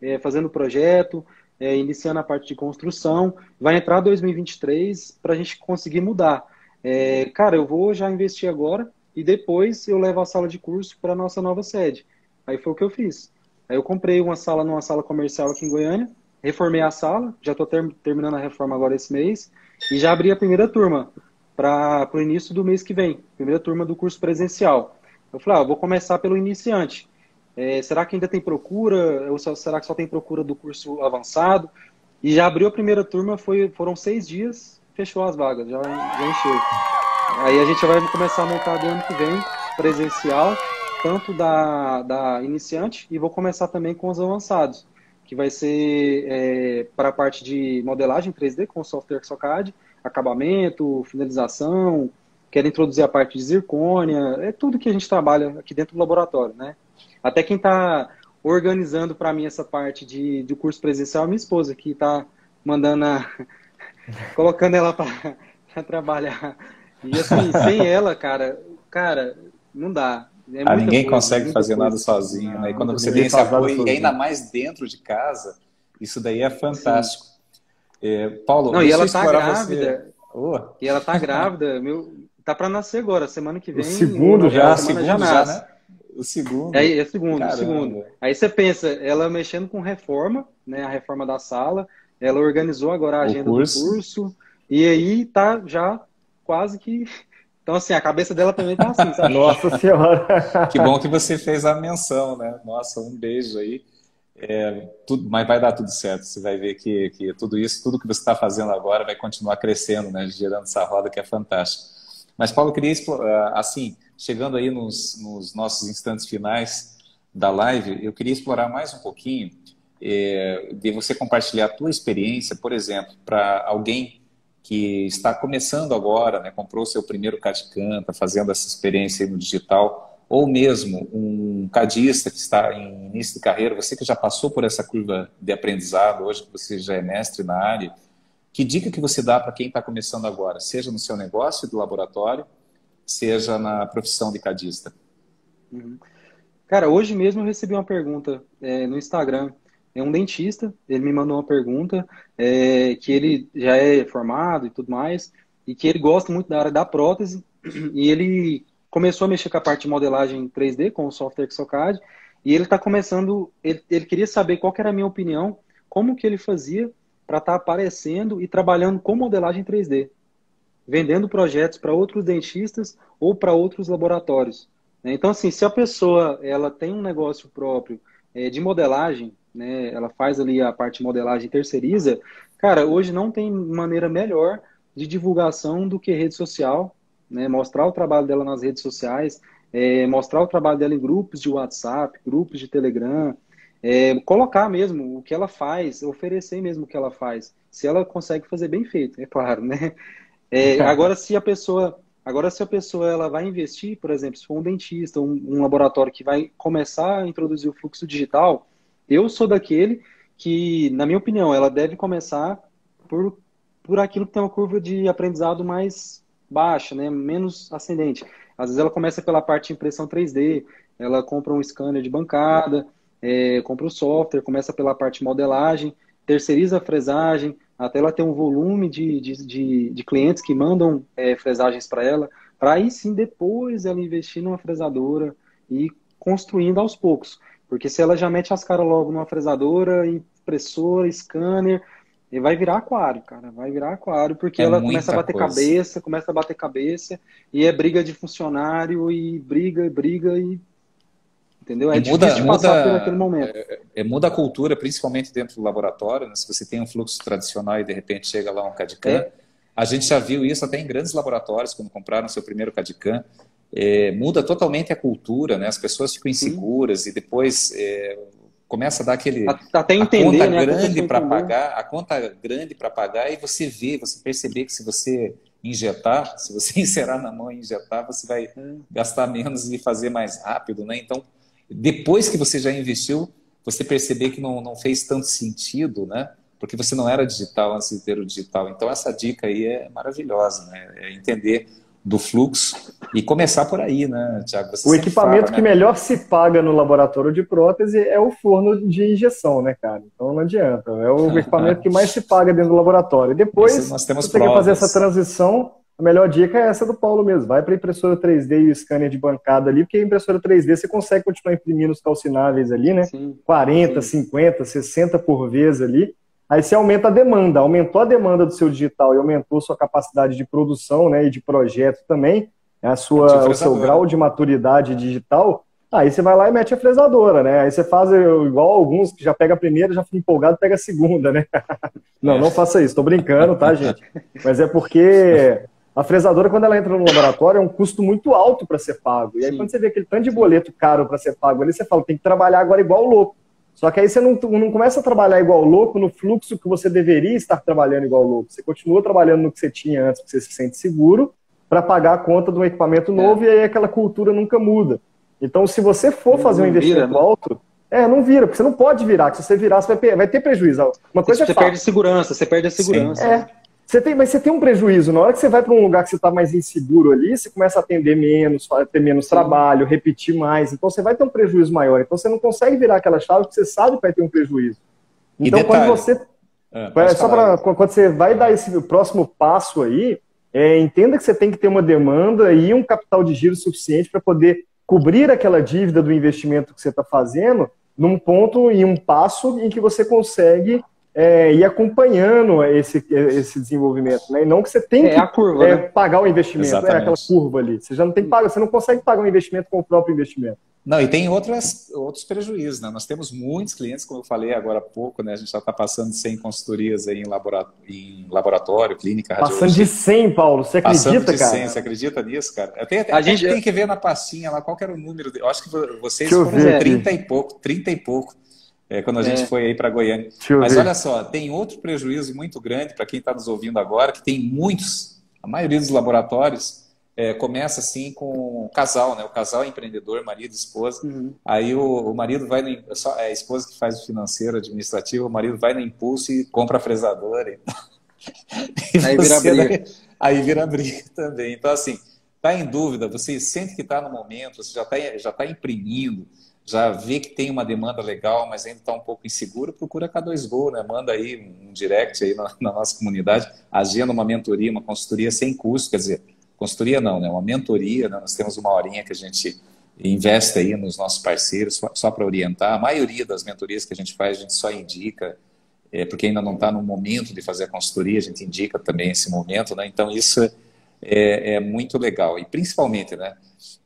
é, fazendo projeto, é, iniciando a parte de construção. Vai entrar 2023 para a gente conseguir mudar. É, cara, eu vou já investir agora e depois eu levo a sala de curso para nossa nova sede. Aí foi o que eu fiz. Aí eu comprei uma sala numa sala comercial aqui em Goiânia, reformei a sala, já estou ter, terminando a reforma agora esse mês, e já abri a primeira turma para o início do mês que vem, primeira turma do curso presencial. Eu falei, ah, vou começar pelo iniciante. É, será que ainda tem procura? Ou será que só tem procura do curso avançado? E já abriu a primeira turma, foi, foram seis dias, fechou as vagas, já, já encheu. Aí a gente vai começar a montar do ano que vem, presencial, tanto da, da iniciante, e vou começar também com os avançados, que vai ser é, para a parte de modelagem 3D com o software SOCAD, acabamento, finalização, quero introduzir a parte de zircônia, é tudo que a gente trabalha aqui dentro do laboratório, né? Até quem está organizando para mim essa parte de, de curso presencial é minha esposa, que está mandando a... colocando ela para trabalhar. E assim, sem ela, cara, cara, não dá. É ah, ninguém coisa, consegue fazer coisa. nada sozinho, né? E quando você tem esse apoio, e ainda mais dentro de casa, isso daí é fantástico. Sim. É, Paulo, não, e ela tá grávida. Oh. E ela tá grávida, meu, tá para nascer agora, semana que vem. O segundo já, segundo já, já né? O segundo. É, é segundo, o segundo. Aí você pensa, ela mexendo com reforma, né, a reforma da sala, ela organizou agora a agenda curso. do curso, e aí tá já quase que então, assim, a cabeça dela também tá assim, sabe? Nossa Senhora! Que bom que você fez a menção, né? Nossa, um beijo aí. É, tudo, mas vai dar tudo certo. Você vai ver que, que tudo isso, tudo que você está fazendo agora vai continuar crescendo, né? Gerando essa roda que é fantástica. Mas, Paulo, queria explorar, assim, chegando aí nos, nos, nossos instantes finais da live, eu queria explorar mais um pouquinho é, de você compartilhar a tua experiência, por exemplo, para alguém que está começando agora, né, comprou seu primeiro CAD-CAM, está fazendo essa experiência no digital, ou mesmo um cadista que está em início de carreira, você que já passou por essa curva de aprendizado, hoje que você já é mestre na área, Que dica que você dá para quem está começando agora, seja no seu negócio do laboratório, seja na profissão de cadista? Uhum. Cara, hoje mesmo eu recebi uma pergunta é, no Instagram. É um dentista, ele me mandou uma pergunta é, que ele já é formado e tudo mais, e que ele gosta muito da área da prótese, e ele começou a mexer com a parte de modelagem 3D, com o software Exocad, e ele está começando, ele, ele, queria saber qual era a minha opinião, como que ele fazia para estar tá aparecendo e trabalhando com modelagem 3D, vendendo projetos para outros dentistas ou para outros laboratórios. Né? Então, assim, se a pessoa ela tem um negócio próprio é, de modelagem, né, ela faz ali a parte de modelagem terceiriza, cara, hoje não tem maneira melhor de divulgação do que rede social, né, mostrar o trabalho dela nas redes sociais, é, mostrar o trabalho dela em grupos de WhatsApp, grupos de Telegram, é, colocar mesmo o que ela faz, oferecer mesmo o que ela faz, se ela consegue fazer bem feito, é claro, né? É, agora, se a pessoa Agora, se a pessoa ela vai investir, por exemplo, se for um dentista, um, um laboratório que vai começar a introduzir o fluxo digital, eu sou daquele que, na minha opinião, ela deve começar por, por aquilo que tem uma curva de aprendizado mais baixa, né? menos ascendente. Às vezes ela começa pela parte de impressão 3D, ela compra um scanner de bancada, é, compra o software, começa pela parte de modelagem, terceiriza a fresagem, até ela ter um volume de, de, de, de clientes que mandam é, fresagens para ela, para aí sim depois ela investir numa fresadora e construindo aos poucos. Porque se ela já mete as caras logo numa fresadora, impressora, scanner, vai virar aquário, cara. Vai virar aquário, porque é ela começa a bater coisa. cabeça, começa a bater cabeça, e é briga de funcionário, e briga, e briga, e entendeu? É e muda, difícil muda, passar por aquele momento. É, é, é, muda a cultura, principalmente dentro do laboratório, né? se você tem um fluxo tradicional e de repente chega lá um CAD-CAM. É. A gente já viu isso até em grandes laboratórios, quando compraram seu primeiro CAD-CAM. É, muda totalmente a cultura, né? as pessoas ficam inseguras Sim. e depois é, começa a dar aquele até entender, a conta né? grande para pagar, a conta grande para pagar e você vê, você perceber que se você injetar, se você inserar na mão e injetar, você vai hum. gastar menos e fazer mais rápido, né? Então depois que você já investiu, você perceber que não, não fez tanto sentido, né? Porque você não era digital antes de ter o digital. Então, essa dica aí é maravilhosa, né? É entender do fluxo e começar por aí, né, Tiago? O equipamento fala, que né? melhor se paga no laboratório de prótese é o forno de injeção, né, cara? Então não adianta. É o equipamento que mais se paga dentro do laboratório. Depois, nós temos você quer fazer essa transição, a melhor dica é essa do Paulo mesmo. Vai para impressora 3D e o scanner de bancada ali, porque a impressora 3D você consegue continuar imprimindo os calcináveis ali, né? Sim, 40, sim. 50, 60 por vez ali. Aí você aumenta a demanda. Aumentou a demanda do seu digital e aumentou sua capacidade de produção né, e de projeto também, a sua, o seu grau de maturidade digital. Aí você vai lá e mete a fresadora, né? Aí você faz igual alguns que já pega a primeira, já fica empolgado, pega a segunda, né? Não, não faça isso, tô brincando, tá, gente? Mas é porque a fresadora, quando ela entra no laboratório, é um custo muito alto para ser pago. E aí, Sim. quando você vê aquele tanto de boleto caro para ser pago ali, você fala, tem que trabalhar agora igual louco. Só que aí você não, não começa a trabalhar igual louco no fluxo que você deveria estar trabalhando igual louco. Você continua trabalhando no que você tinha antes, porque você se sente seguro, para pagar a conta de um equipamento novo, é. e aí aquela cultura nunca muda. Então, se você for não, fazer um investimento vira, né? alto, é, não vira, porque você não pode virar, se você virar, você vai, vai ter prejuízo. Uma coisa você é perde segurança, você perde a segurança. Sim. É. Você tem, mas você tem um prejuízo. Na hora que você vai para um lugar que você está mais inseguro ali, você começa a atender menos, ter menos trabalho, repetir mais. Então você vai ter um prejuízo maior. Então você não consegue virar aquela chave que você sabe que vai ter um prejuízo. Então quando você. É só para quando você vai dar esse próximo passo aí, é, entenda que você tem que ter uma demanda e um capital de giro suficiente para poder cobrir aquela dívida do investimento que você está fazendo num ponto e um passo em que você consegue é, ir acompanhando esse, esse desenvolvimento, né? E não que você tem é que curva, é, né? pagar o investimento, é aquela curva ali. Você já não tem que pagar, você não consegue pagar um investimento com o próprio investimento. Não, e tem outras, outros prejuízos, né? Nós temos muitos clientes, como eu falei agora há pouco, né? A gente já está passando de 100 consultorias aí em, laboratório, em laboratório clínica, Passando de 100, Paulo, você acredita, passando de cara? 100, você acredita nisso, cara? Até, a gente tem que ver na pastinha lá qual era o número. Eu acho que vocês foram 30 e pouco, 30 e pouco é, quando a gente é. foi aí para Goiânia. Mas ver. olha só, tem outro prejuízo muito grande para quem está nos ouvindo agora, que tem muitos, a maioria dos laboratórios é, começa assim com o casal, né? O casal é empreendedor, marido e esposa. Uhum. Aí o, o, marido vai no, só, é a esposa que faz o financeiro, administrativo, o marido vai no impulso e compra a fresadora. aí vira briga. Aí vira briga também. Então, assim, está em dúvida, você sente que está no momento, você já está já tá imprimindo, já vê que tem uma demanda legal, mas ainda está um pouco inseguro, procura K2Go, né? Manda aí um direct aí na, na, nossa comunidade, agenda uma mentoria, uma consultoria sem custo, quer dizer, consultoria não, né? Uma mentoria, né? Nós temos uma horinha que a gente investe aí nos nossos parceiros só, só para orientar. A maioria das mentorias que a gente faz, a gente só indica, é, porque ainda não está no momento de fazer a consultoria, a gente indica também esse momento, né? Então isso é, é muito legal. E principalmente, né?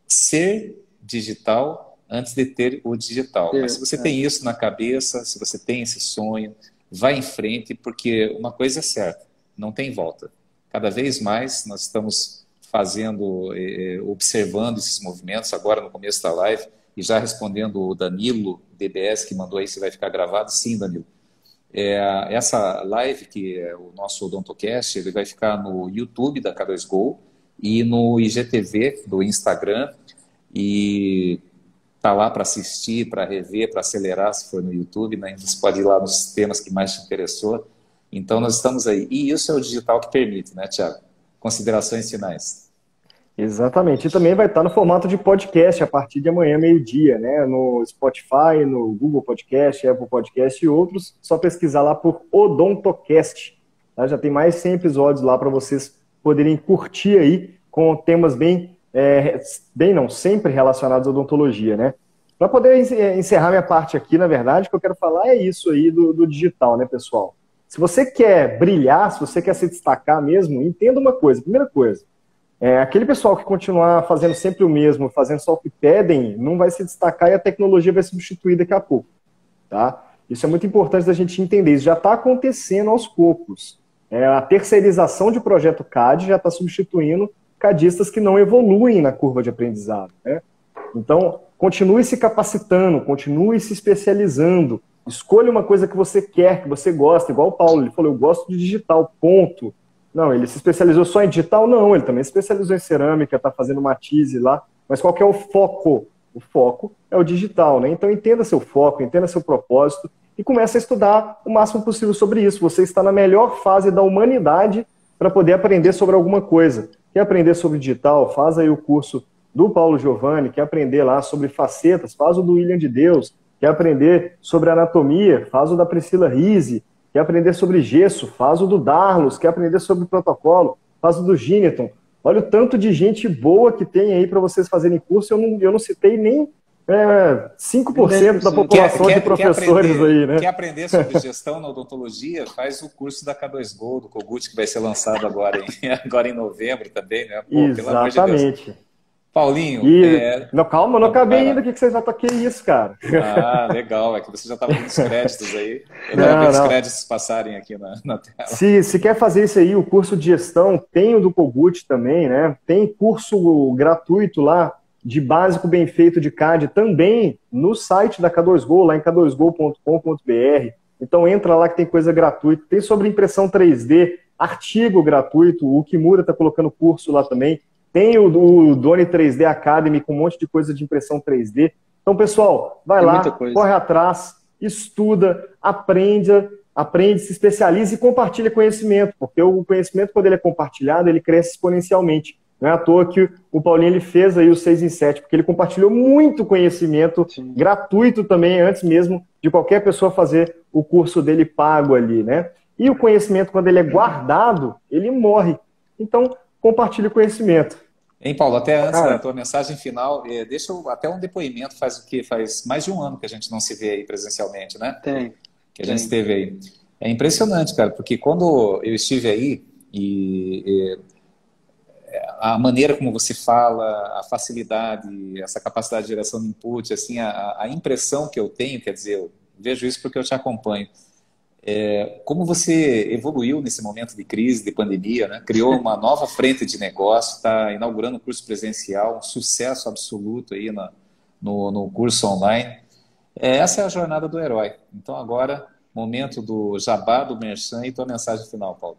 Ser digital antes de ter o digital. É, Mas se você é. tem isso na cabeça, se você tem esse sonho, vá em frente, porque uma coisa é certa, não tem volta. Cada vez mais nós estamos fazendo, eh, observando esses movimentos, agora no começo da live, e já respondendo o Danilo DBS, que mandou aí se vai ficar gravado, sim, Danilo. É, essa live, que é o nosso Odontocast, ele vai ficar no YouTube da K2Go e no IGTV do Instagram, e está lá para assistir, para rever, para acelerar, se for no YouTube, né? você pode ir lá nos temas que mais te interessou. Então, nós estamos aí. E isso é o digital que permite, né, Tiago? Considerações finais. Exatamente. E também vai estar no formato de podcast a partir de amanhã, meio-dia, né? No Spotify, no Google Podcast, Apple Podcast e outros. Só pesquisar lá por Odontocast. Tá? Já tem mais 100 episódios lá para vocês poderem curtir aí com temas bem é, bem não, sempre relacionados à odontologia, né? Para poder é, encerrar minha parte aqui, na verdade, o que eu quero falar é isso aí do, do digital, né, pessoal? Se você quer brilhar, se você quer se destacar mesmo, entenda uma coisa. Primeira coisa, é, aquele pessoal que continuar fazendo sempre o mesmo, fazendo só o que pedem, não vai se destacar e a tecnologia vai substituir daqui a pouco, tá? Isso é muito importante da gente entender. Isso já está acontecendo aos poucos. É, a terceirização de projeto CAD já está substituindo cadistas que não evoluem na curva de aprendizado. Né? Então, continue se capacitando, continue se especializando, escolha uma coisa que você quer, que você gosta, igual o Paulo, ele falou, eu gosto de digital, ponto. Não, ele se especializou só em digital? Não, ele também se especializou em cerâmica, está fazendo matize lá, mas qual é o foco? O foco é o digital, né? Então entenda seu foco, entenda seu propósito e comece a estudar o máximo possível sobre isso. Você está na melhor fase da humanidade para poder aprender sobre alguma coisa. Quer aprender sobre digital? Faz aí o curso do Paulo Giovanni, quer aprender lá sobre facetas? Faz o do William de Deus. Quer aprender sobre anatomia? Faz o da Priscila Rise. Quer aprender sobre gesso? Faz o do Darlos. Quer aprender sobre protocolo? Faz o do Gineton. Olha o tanto de gente boa que tem aí para vocês fazerem curso. Eu não, eu não citei nem é, 5% da população quer, de professores aprender, aí, né? Quer aprender sobre gestão na odontologia? Faz o curso da K2Go, do Kogut, que vai ser lançado agora em, agora em novembro também, né? Pô, Exatamente. De Paulinho. E... É... Não, calma, não acabei ainda. O que vocês vão tocar isso, cara? Ah, legal. É que você já estava com os créditos aí. Eu não, ver os créditos passarem aqui na, na tela. Se, se quer fazer isso aí, o curso de gestão, tem o do Kogut também, né? Tem curso gratuito lá de básico bem feito de CAD também no site da K2Go, lá em k2go.com.br. Então entra lá que tem coisa gratuita. Tem sobre impressão 3D, artigo gratuito. O Kimura está colocando curso lá também. Tem o, o Doni 3D Academy com um monte de coisa de impressão 3D. Então, pessoal, vai tem lá, corre atrás, estuda, aprenda, aprende, se especializa e compartilha conhecimento, porque o conhecimento, quando ele é compartilhado, ele cresce exponencialmente. Não é à toa que o Paulinho ele fez aí o 6 em 7, porque ele compartilhou muito conhecimento Sim. gratuito também, antes mesmo de qualquer pessoa fazer o curso dele pago ali, né? E o conhecimento, quando ele é guardado, ele morre. Então, compartilhe o conhecimento. Hein, Paulo, até antes Cara, da tua mensagem final, eh, deixa eu, até um depoimento, faz o que? Faz mais de um ano que a gente não se vê aí presencialmente, né? Tem. Que a gente esteve aí. É impressionante, cara, porque quando eu estive aí, e, e a maneira como você fala, a facilidade, essa capacidade de geração de input, assim, a, a impressão que eu tenho, quer dizer, eu vejo isso porque eu te acompanho. É, como você evoluiu nesse momento de crise, de pandemia, né? criou uma nova frente de negócio, está inaugurando um curso presencial, um sucesso absoluto aí na, no, no curso online. É, essa é a jornada do herói. Então agora, momento do jabá, do merchan e tua mensagem final, Paulo.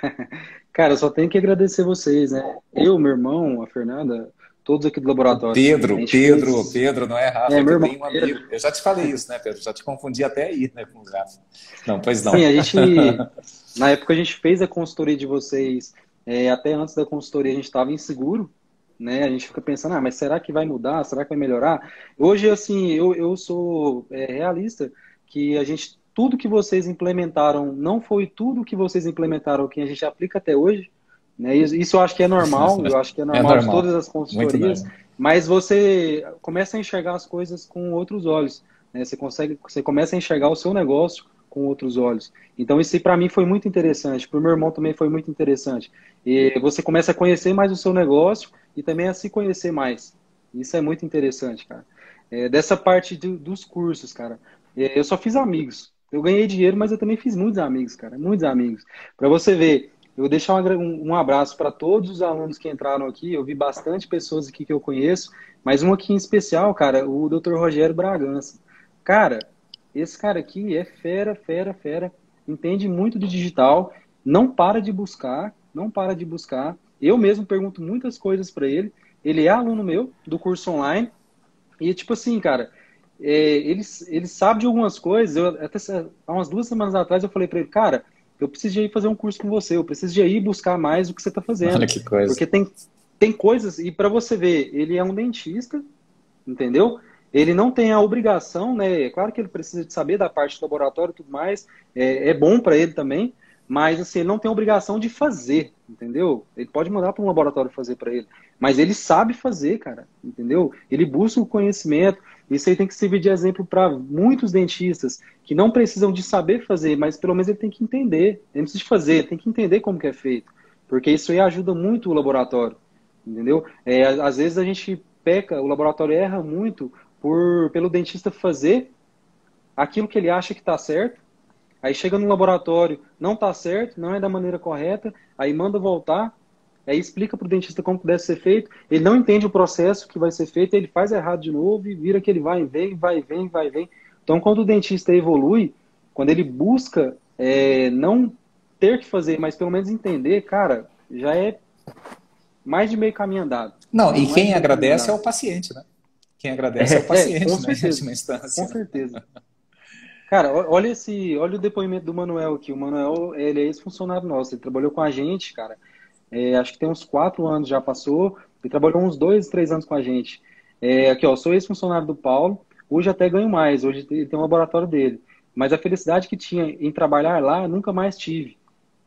Cara, eu só tenho que agradecer vocês, né? Eu, meu irmão, a Fernanda, todos aqui do laboratório. Pedro, Pedro, fez... Pedro, não é Rafa, é, meu irmão, um amigo. Eu já te falei isso, né, Pedro? Já te confundi até aí, né, com o Rafa. Não, pois não. Sim, a gente, na época a gente fez a consultoria de vocês, é, até antes da consultoria a gente estava inseguro, né? A gente fica pensando, ah, mas será que vai mudar? Será que vai melhorar? Hoje, assim, eu, eu sou é, realista que a gente, tudo que vocês implementaram não foi tudo que vocês implementaram que a gente aplica até hoje, né? Isso eu acho que é normal, eu acho que é normal, é normal. de todas as consultorias, mas você começa a enxergar as coisas com outros olhos. Né? Você, consegue, você começa a enxergar o seu negócio com outros olhos. Então, isso para mim foi muito interessante, para o meu irmão também foi muito interessante. E você começa a conhecer mais o seu negócio e também a se conhecer mais. Isso é muito interessante, cara. É, dessa parte do, dos cursos, cara, é, eu só fiz amigos. Eu ganhei dinheiro, mas eu também fiz muitos amigos, cara, muitos amigos. Para você ver, eu vou deixar um, um abraço para todos os alunos que entraram aqui. Eu vi bastante pessoas aqui que eu conheço, mas um aqui em especial, cara, o Dr. Rogério Bragança. Cara, esse cara aqui é fera, fera, fera. Entende muito de digital, não para de buscar, não para de buscar. Eu mesmo pergunto muitas coisas para ele. Ele é aluno meu do curso online. E, tipo assim, cara, é, ele, ele sabe de algumas coisas. Eu, até há umas duas semanas atrás eu falei para ele, cara, eu preciso de ir fazer um curso com você, eu preciso de ir buscar mais o que você está fazendo. Olha que coisa. Porque tem, tem coisas, e para você ver, ele é um dentista, entendeu? Ele não tem a obrigação, né? É claro que ele precisa de saber da parte do laboratório e tudo mais, é, é bom para ele também, mas assim, ele não tem a obrigação de fazer, entendeu? Ele pode mandar para um laboratório fazer para ele, mas ele sabe fazer, cara, entendeu? Ele busca o conhecimento. Isso aí tem que servir de exemplo para muitos dentistas que não precisam de saber fazer, mas pelo menos ele tem que entender. Ele não precisa de fazer, tem que entender como que é feito, porque isso aí ajuda muito o laboratório, entendeu? É, às vezes a gente peca, o laboratório erra muito por pelo dentista fazer aquilo que ele acha que está certo Aí chega no laboratório, não está certo, não é da maneira correta, aí manda voltar, aí explica para o dentista como deve ser feito, ele não entende o processo que vai ser feito, ele faz errado de novo e vira que ele vai e vem, vai e vem, vai e vem. Então, quando o dentista evolui, quando ele busca é, não ter que fazer, mas pelo menos entender, cara, já é mais de meio caminho andado. Não, e quem agradece é o paciente, né? Quem agradece é, é o paciente, é, com né? Certeza, com certeza. Cara, olha esse, olha o depoimento do Manuel aqui. O Manuel, ele é ex-funcionário nosso, ele trabalhou com a gente, cara. É, acho que tem uns quatro anos já passou. Ele trabalhou uns dois, três anos com a gente. É, aqui, ó, sou ex-funcionário do Paulo. Hoje até ganho mais. Hoje tem um laboratório dele. Mas a felicidade que tinha em trabalhar lá, nunca mais tive.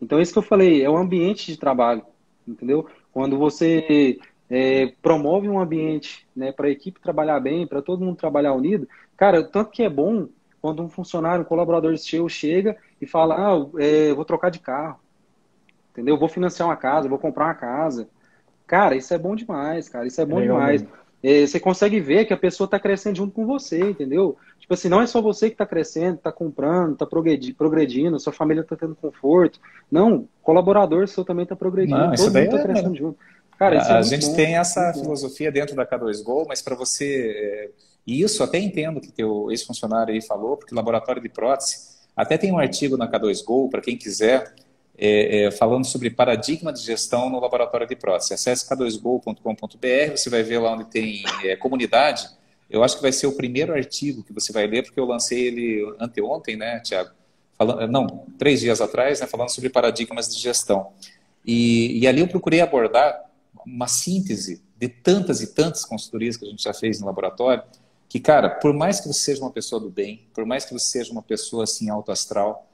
Então, isso que eu falei, é o ambiente de trabalho, entendeu? Quando você é, promove um ambiente né, para a equipe trabalhar bem, para todo mundo trabalhar unido, cara, tanto que é bom quando um funcionário, um colaborador seu chega e fala, ah, é, vou trocar de carro, entendeu? Vou financiar uma casa, vou comprar uma casa. Cara, isso é bom demais, cara, isso é bom demais. É, você consegue ver que a pessoa está crescendo junto com você, entendeu? Tipo assim, não é só você que está crescendo, está comprando, está progredindo, sua família está tendo conforto. Não, colaborador seu também está progredindo, não, todo mundo está é... crescendo junto. Cara, a, é a gente bom, tem essa filosofia dentro da K2Go, mas para você é, e isso até entendo que teu ex-funcionário aí falou, porque o laboratório de prótese, até tem um artigo na K2Go, para quem quiser, é, é, falando sobre paradigma de gestão no laboratório de prótese. Acesse k2go.com.br, você vai ver lá onde tem é, comunidade. Eu acho que vai ser o primeiro artigo que você vai ler, porque eu lancei ele anteontem, né, Tiago? Não, três dias atrás, né, falando sobre paradigmas de gestão. E, e ali eu procurei abordar uma síntese de tantas e tantas consultorias que a gente já fez no laboratório, que, cara, por mais que você seja uma pessoa do bem, por mais que você seja uma pessoa assim alto astral,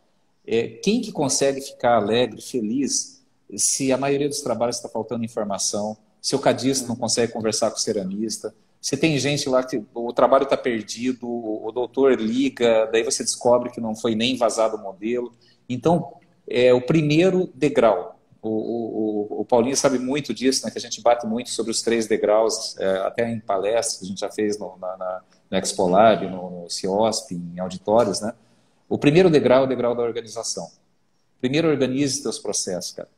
é, quem que consegue ficar alegre, feliz, se a maioria dos trabalhos está faltando informação, se o cadista não consegue conversar com o ceramista, se tem gente lá que o trabalho está perdido, o doutor liga, daí você descobre que não foi nem vazado o modelo. Então, é o primeiro degrau o, o, o, Paulinho sabe muito disso, né, que a gente bate muito sobre os três degraus, é, até em palestras que a gente já fez no, na, na, no Expo Lab, no, no CIOSP, em auditórios. Né? O primeiro degrau é o degrau da organização. Primeiro, organize seus processos, cara.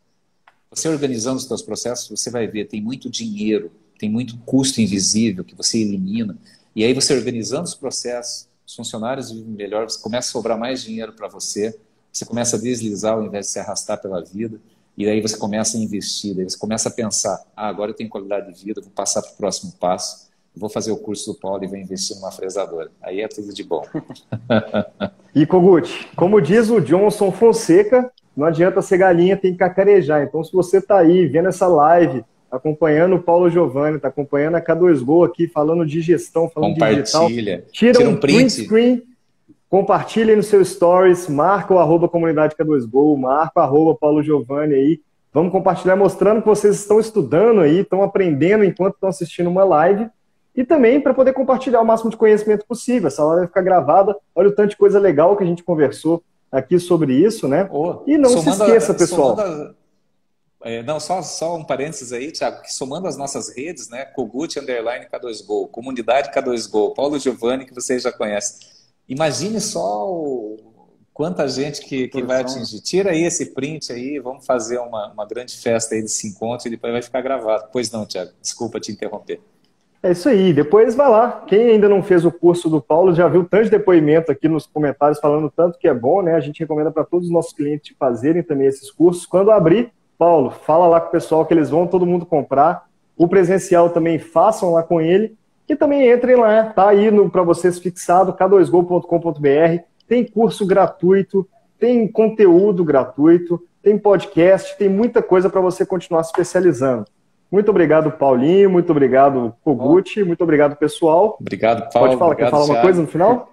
Você organizando os seus processos, você vai ver, tem muito dinheiro, tem muito custo invisível que você elimina. E aí você organizando os processos, os funcionários vivem melhor, você começa a sobrar mais dinheiro para você, você começa a deslizar ao invés de se arrastar pela vida. E aí você começa a investir, daí você começa a pensar, ah, agora eu tenho qualidade de vida, vou passar para o próximo passo, vou fazer o curso do Paulo e vou investir numa fresadora. Aí é tudo de bom. e Kogut, como diz o Johnson Fonseca, não adianta ser galinha, tem que cacarejar. Então, se você está aí vendo essa live, acompanhando o Paulo Giovanni, está acompanhando a K2Go aqui, falando de gestão, falando de digital, tira, tira um, um print screen, compartilha no seu stories, marca o arroba comunidade K2Go, marca o arroba Paulo Giovanni aí, vamos compartilhar mostrando que vocês estão estudando aí, estão aprendendo enquanto estão assistindo uma live, e também para poder compartilhar o máximo de conhecimento possível. Essa live vai ficar gravada, olha o tanto de coisa legal que a gente conversou aqui sobre isso, né? Oh, e não se esqueça, pessoal. É, não, só, só um parênteses aí, Thiago, que somando as nossas redes, né? Kogut Underline K2Go, Comunidade K2Go, Paulo Giovanni, que vocês já conhecem. Imagine só o, quanta gente que, que vai atingir. Tira aí esse print aí, vamos fazer uma, uma grande festa aí desse encontro e depois vai ficar gravado. Pois não, Thiago, desculpa te interromper. É isso aí, depois vai lá. Quem ainda não fez o curso do Paulo já viu tanto depoimento aqui nos comentários falando tanto que é bom, né? A gente recomenda para todos os nossos clientes fazerem também esses cursos. Quando abrir, Paulo, fala lá com o pessoal que eles vão todo mundo comprar. O presencial também façam lá com ele. E também entrem lá, tá aí para vocês fixado, k2go.com.br. Tem curso gratuito, tem conteúdo gratuito, tem podcast, tem muita coisa para você continuar se especializando. Muito obrigado, Paulinho. Muito obrigado, Kogut. Muito obrigado, pessoal. Obrigado, Paulo. Pode falar, obrigado, quer falar uma coisa no final?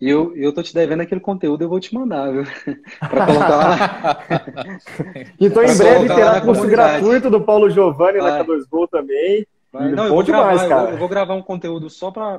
E eu, eu tô te devendo aquele conteúdo, eu vou te mandar, viu? Pra colocar lá. então, em breve terá curso gratuito do Paulo Giovanni na K2Go também. Vai. Não, eu vou, demais, gravar, cara. Eu vou, eu vou, gravar um conteúdo só para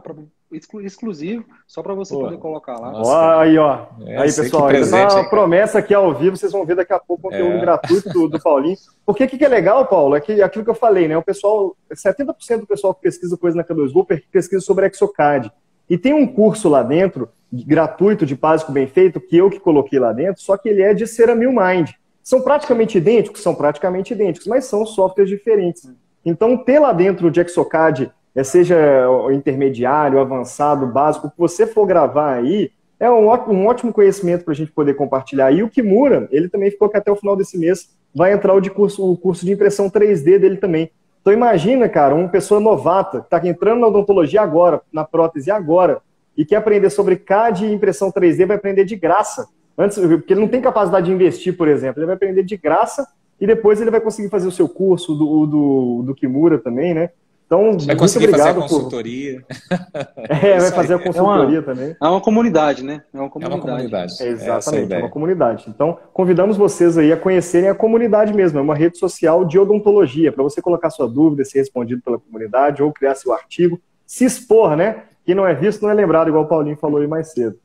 exclusivo, só para você Pô. poder colocar lá. Ó, aí, ó. É, aí, pessoal, presente, uma promessa aqui ao vivo, vocês vão ver daqui a pouco o conteúdo é. gratuito do, do Paulinho. Porque o que, que é legal, Paulo, é que aquilo que eu falei, né? O pessoal, 70% do pessoal que pesquisa coisa na K2Go pesquisa sobre Exocad. E tem um curso lá dentro, gratuito de básico bem feito, que eu que coloquei lá dentro, só que ele é de Ceramil Mind. São praticamente idênticos? São praticamente idênticos, mas são softwares diferentes. Então, ter lá dentro de Exocad, é, seja intermediário, avançado, básico, o que você for gravar aí, é um ótimo conhecimento para a gente poder compartilhar. E o Kimura, ele também ficou que até o final desse mês vai entrar o, de curso, o curso de impressão 3D dele também. Então imagina, cara, uma pessoa novata, que está entrando na odontologia agora, na prótese agora, e quer aprender sobre CAD e impressão 3D, vai aprender de graça. Antes, porque ele não tem capacidade de investir, por exemplo, ele vai aprender de graça e depois ele vai conseguir fazer o seu curso do, do, do Kimura também, né? Então, vai conseguir fazer a consultoria. Por... É, vai fazer a consultoria é uma, também. É uma comunidade, né? É uma comunidade. É uma comunidade. É exatamente, é uma comunidade. Então, convidamos vocês aí a conhecerem a comunidade mesmo. É uma rede social de odontologia, para você colocar sua dúvida, ser respondido pela comunidade, ou criar seu artigo, se expor, né? Quem não é visto não é lembrado, igual o Paulinho falou aí mais cedo.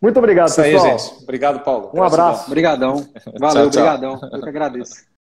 Muito obrigado, Isso pessoal. Aí, gente. Obrigado, Paulo. Um abraço. Obrigadão. Valeu, obrigadão. Eu que agradeço.